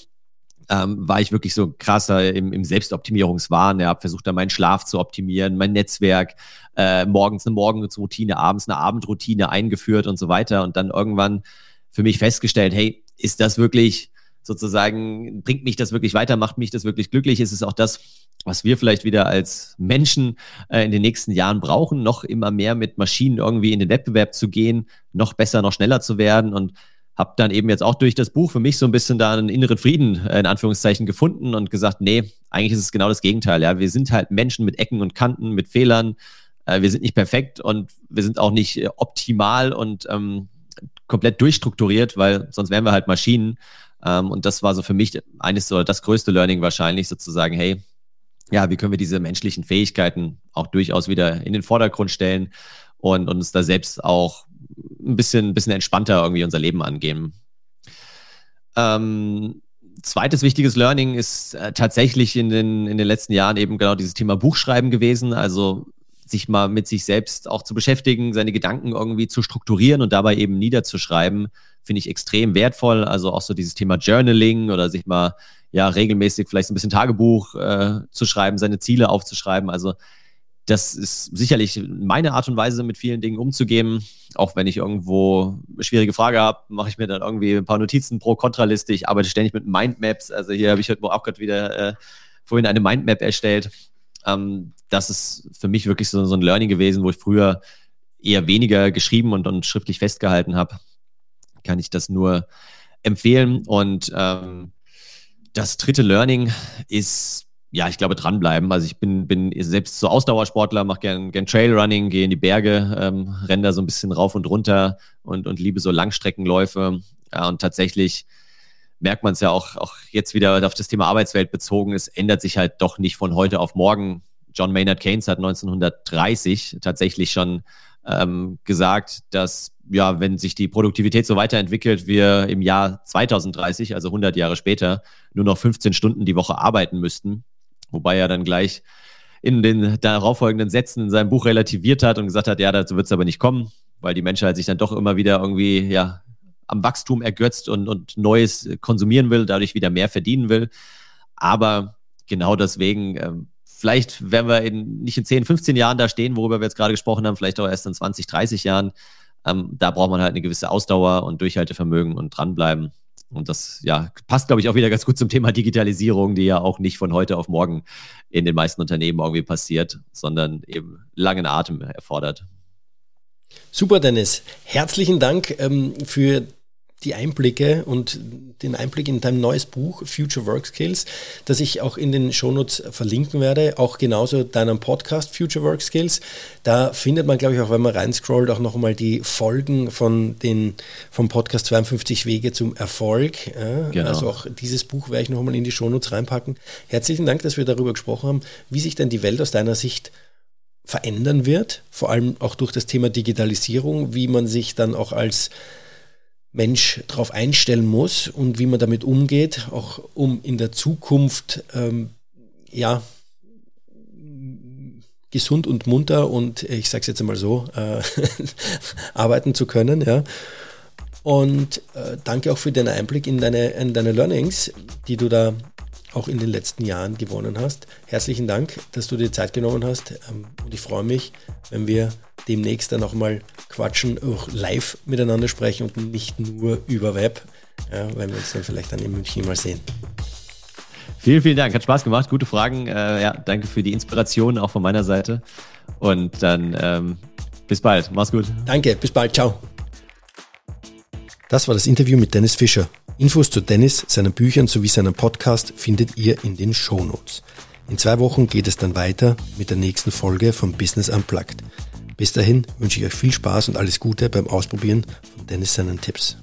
ähm, war ich wirklich so krasser im, im Selbstoptimierungswahn. Ja, habe versucht, da meinen Schlaf zu optimieren, mein Netzwerk, äh, morgens eine Morgenroutine, abends eine Abendroutine eingeführt und so weiter und dann irgendwann für mich festgestellt, hey, ist das wirklich sozusagen, bringt mich das wirklich weiter, macht mich das wirklich glücklich? Ist es auch das, was wir vielleicht wieder als Menschen äh, in den nächsten Jahren brauchen, noch immer mehr mit Maschinen irgendwie in den Wettbewerb zu gehen, noch besser, noch schneller zu werden und habe dann eben jetzt auch durch das Buch für mich so ein bisschen da einen inneren Frieden äh, in Anführungszeichen gefunden und gesagt, nee, eigentlich ist es genau das Gegenteil. Ja, wir sind halt Menschen mit Ecken und Kanten, mit Fehlern. Äh, wir sind nicht perfekt und wir sind auch nicht äh, optimal und ähm, komplett durchstrukturiert, weil sonst wären wir halt Maschinen. Ähm, und das war so für mich eines so das größte Learning wahrscheinlich, sozusagen, hey, ja, wie können wir diese menschlichen Fähigkeiten auch durchaus wieder in den Vordergrund stellen und, und uns da selbst auch ein bisschen, ein bisschen entspannter irgendwie unser Leben angehen. Ähm, zweites wichtiges Learning ist äh, tatsächlich in den, in den letzten Jahren eben genau dieses Thema Buchschreiben gewesen. Also sich mal mit sich selbst auch zu beschäftigen, seine Gedanken irgendwie zu strukturieren und dabei eben niederzuschreiben, finde ich extrem wertvoll. Also auch so dieses Thema Journaling oder sich mal ja regelmäßig vielleicht ein bisschen Tagebuch äh, zu schreiben, seine Ziele aufzuschreiben. Also das ist sicherlich meine Art und Weise, mit vielen Dingen umzugehen. Auch wenn ich irgendwo eine schwierige Frage habe, mache ich mir dann irgendwie ein paar Notizen pro Kontraliste. Ich arbeite ständig mit Mindmaps. Also hier habe ich heute auch gerade wieder äh, vorhin eine Mindmap erstellt. Ähm, das ist für mich wirklich so, so, ein Learning gewesen, wo ich früher eher weniger geschrieben und, und schriftlich festgehalten habe. Kann ich das nur empfehlen. Und ähm, das dritte Learning ist ja, ich glaube, dranbleiben. Also ich bin, bin selbst so Ausdauersportler, mache gern, gern Trailrunning, gehe in die Berge, ähm, renne da so ein bisschen rauf und runter und, und liebe so Langstreckenläufe. Ja, und tatsächlich merkt man es ja auch, auch jetzt wieder auf das Thema Arbeitswelt bezogen. Es ändert sich halt doch nicht von heute auf morgen. John Maynard Keynes hat 1930 tatsächlich schon ähm, gesagt, dass ja, wenn sich die Produktivität so weiterentwickelt, wir im Jahr 2030, also 100 Jahre später, nur noch 15 Stunden die Woche arbeiten müssten. Wobei er dann gleich in den darauffolgenden Sätzen in seinem Buch relativiert hat und gesagt hat, ja, dazu wird es aber nicht kommen, weil die Menschheit sich dann doch immer wieder irgendwie, ja, am Wachstum ergötzt und, und Neues konsumieren will, dadurch wieder mehr verdienen will. Aber genau deswegen, ähm, vielleicht werden wir in, nicht in 10, 15 Jahren da stehen, worüber wir jetzt gerade gesprochen haben, vielleicht auch erst in 20, 30 Jahren. Ähm, da braucht man halt eine gewisse Ausdauer und Durchhaltevermögen und dranbleiben. Und das ja, passt, glaube ich, auch wieder ganz gut zum Thema Digitalisierung, die ja auch nicht von heute auf morgen in den meisten Unternehmen irgendwie passiert, sondern eben langen Atem erfordert. Super, Dennis. Herzlichen Dank ähm, für die Einblicke und den Einblick in dein neues Buch Future Work Skills, das ich auch in den Shownotes verlinken werde, auch genauso deinem Podcast Future Work Skills. Da findet man, glaube ich, auch wenn man reinscrollt, auch nochmal die Folgen von den, vom Podcast 52 Wege zum Erfolg. Ja, genau. Also auch dieses Buch werde ich nochmal in die Shownotes reinpacken. Herzlichen Dank, dass wir darüber gesprochen haben, wie sich denn die Welt aus deiner Sicht verändern wird, vor allem auch durch das Thema Digitalisierung, wie man sich dann auch als Mensch darauf einstellen muss und wie man damit umgeht, auch um in der Zukunft ähm, ja gesund und munter und ich sage es jetzt einmal so äh, arbeiten zu können, ja. Und äh, danke auch für den Einblick in deine, in deine Learnings, die du da auch in den letzten Jahren gewonnen hast. Herzlichen Dank, dass du dir Zeit genommen hast. Ähm, und ich freue mich, wenn wir demnächst dann auch mal quatschen, auch live miteinander sprechen und nicht nur über Web, ja, wenn wir uns dann vielleicht dann in München mal sehen. Vielen, vielen Dank. Hat Spaß gemacht. Gute Fragen. Äh, ja, danke für die Inspiration auch von meiner Seite. Und dann ähm, bis bald. Mach's gut. Danke. Bis bald. Ciao. Das war das Interview mit Dennis Fischer. Infos zu Dennis, seinen Büchern sowie seinem Podcast findet ihr in den Show Notes. In zwei Wochen geht es dann weiter mit der nächsten Folge von Business Unplugged. Bis dahin wünsche ich euch viel Spaß und alles Gute beim Ausprobieren von Dennis seinen Tipps.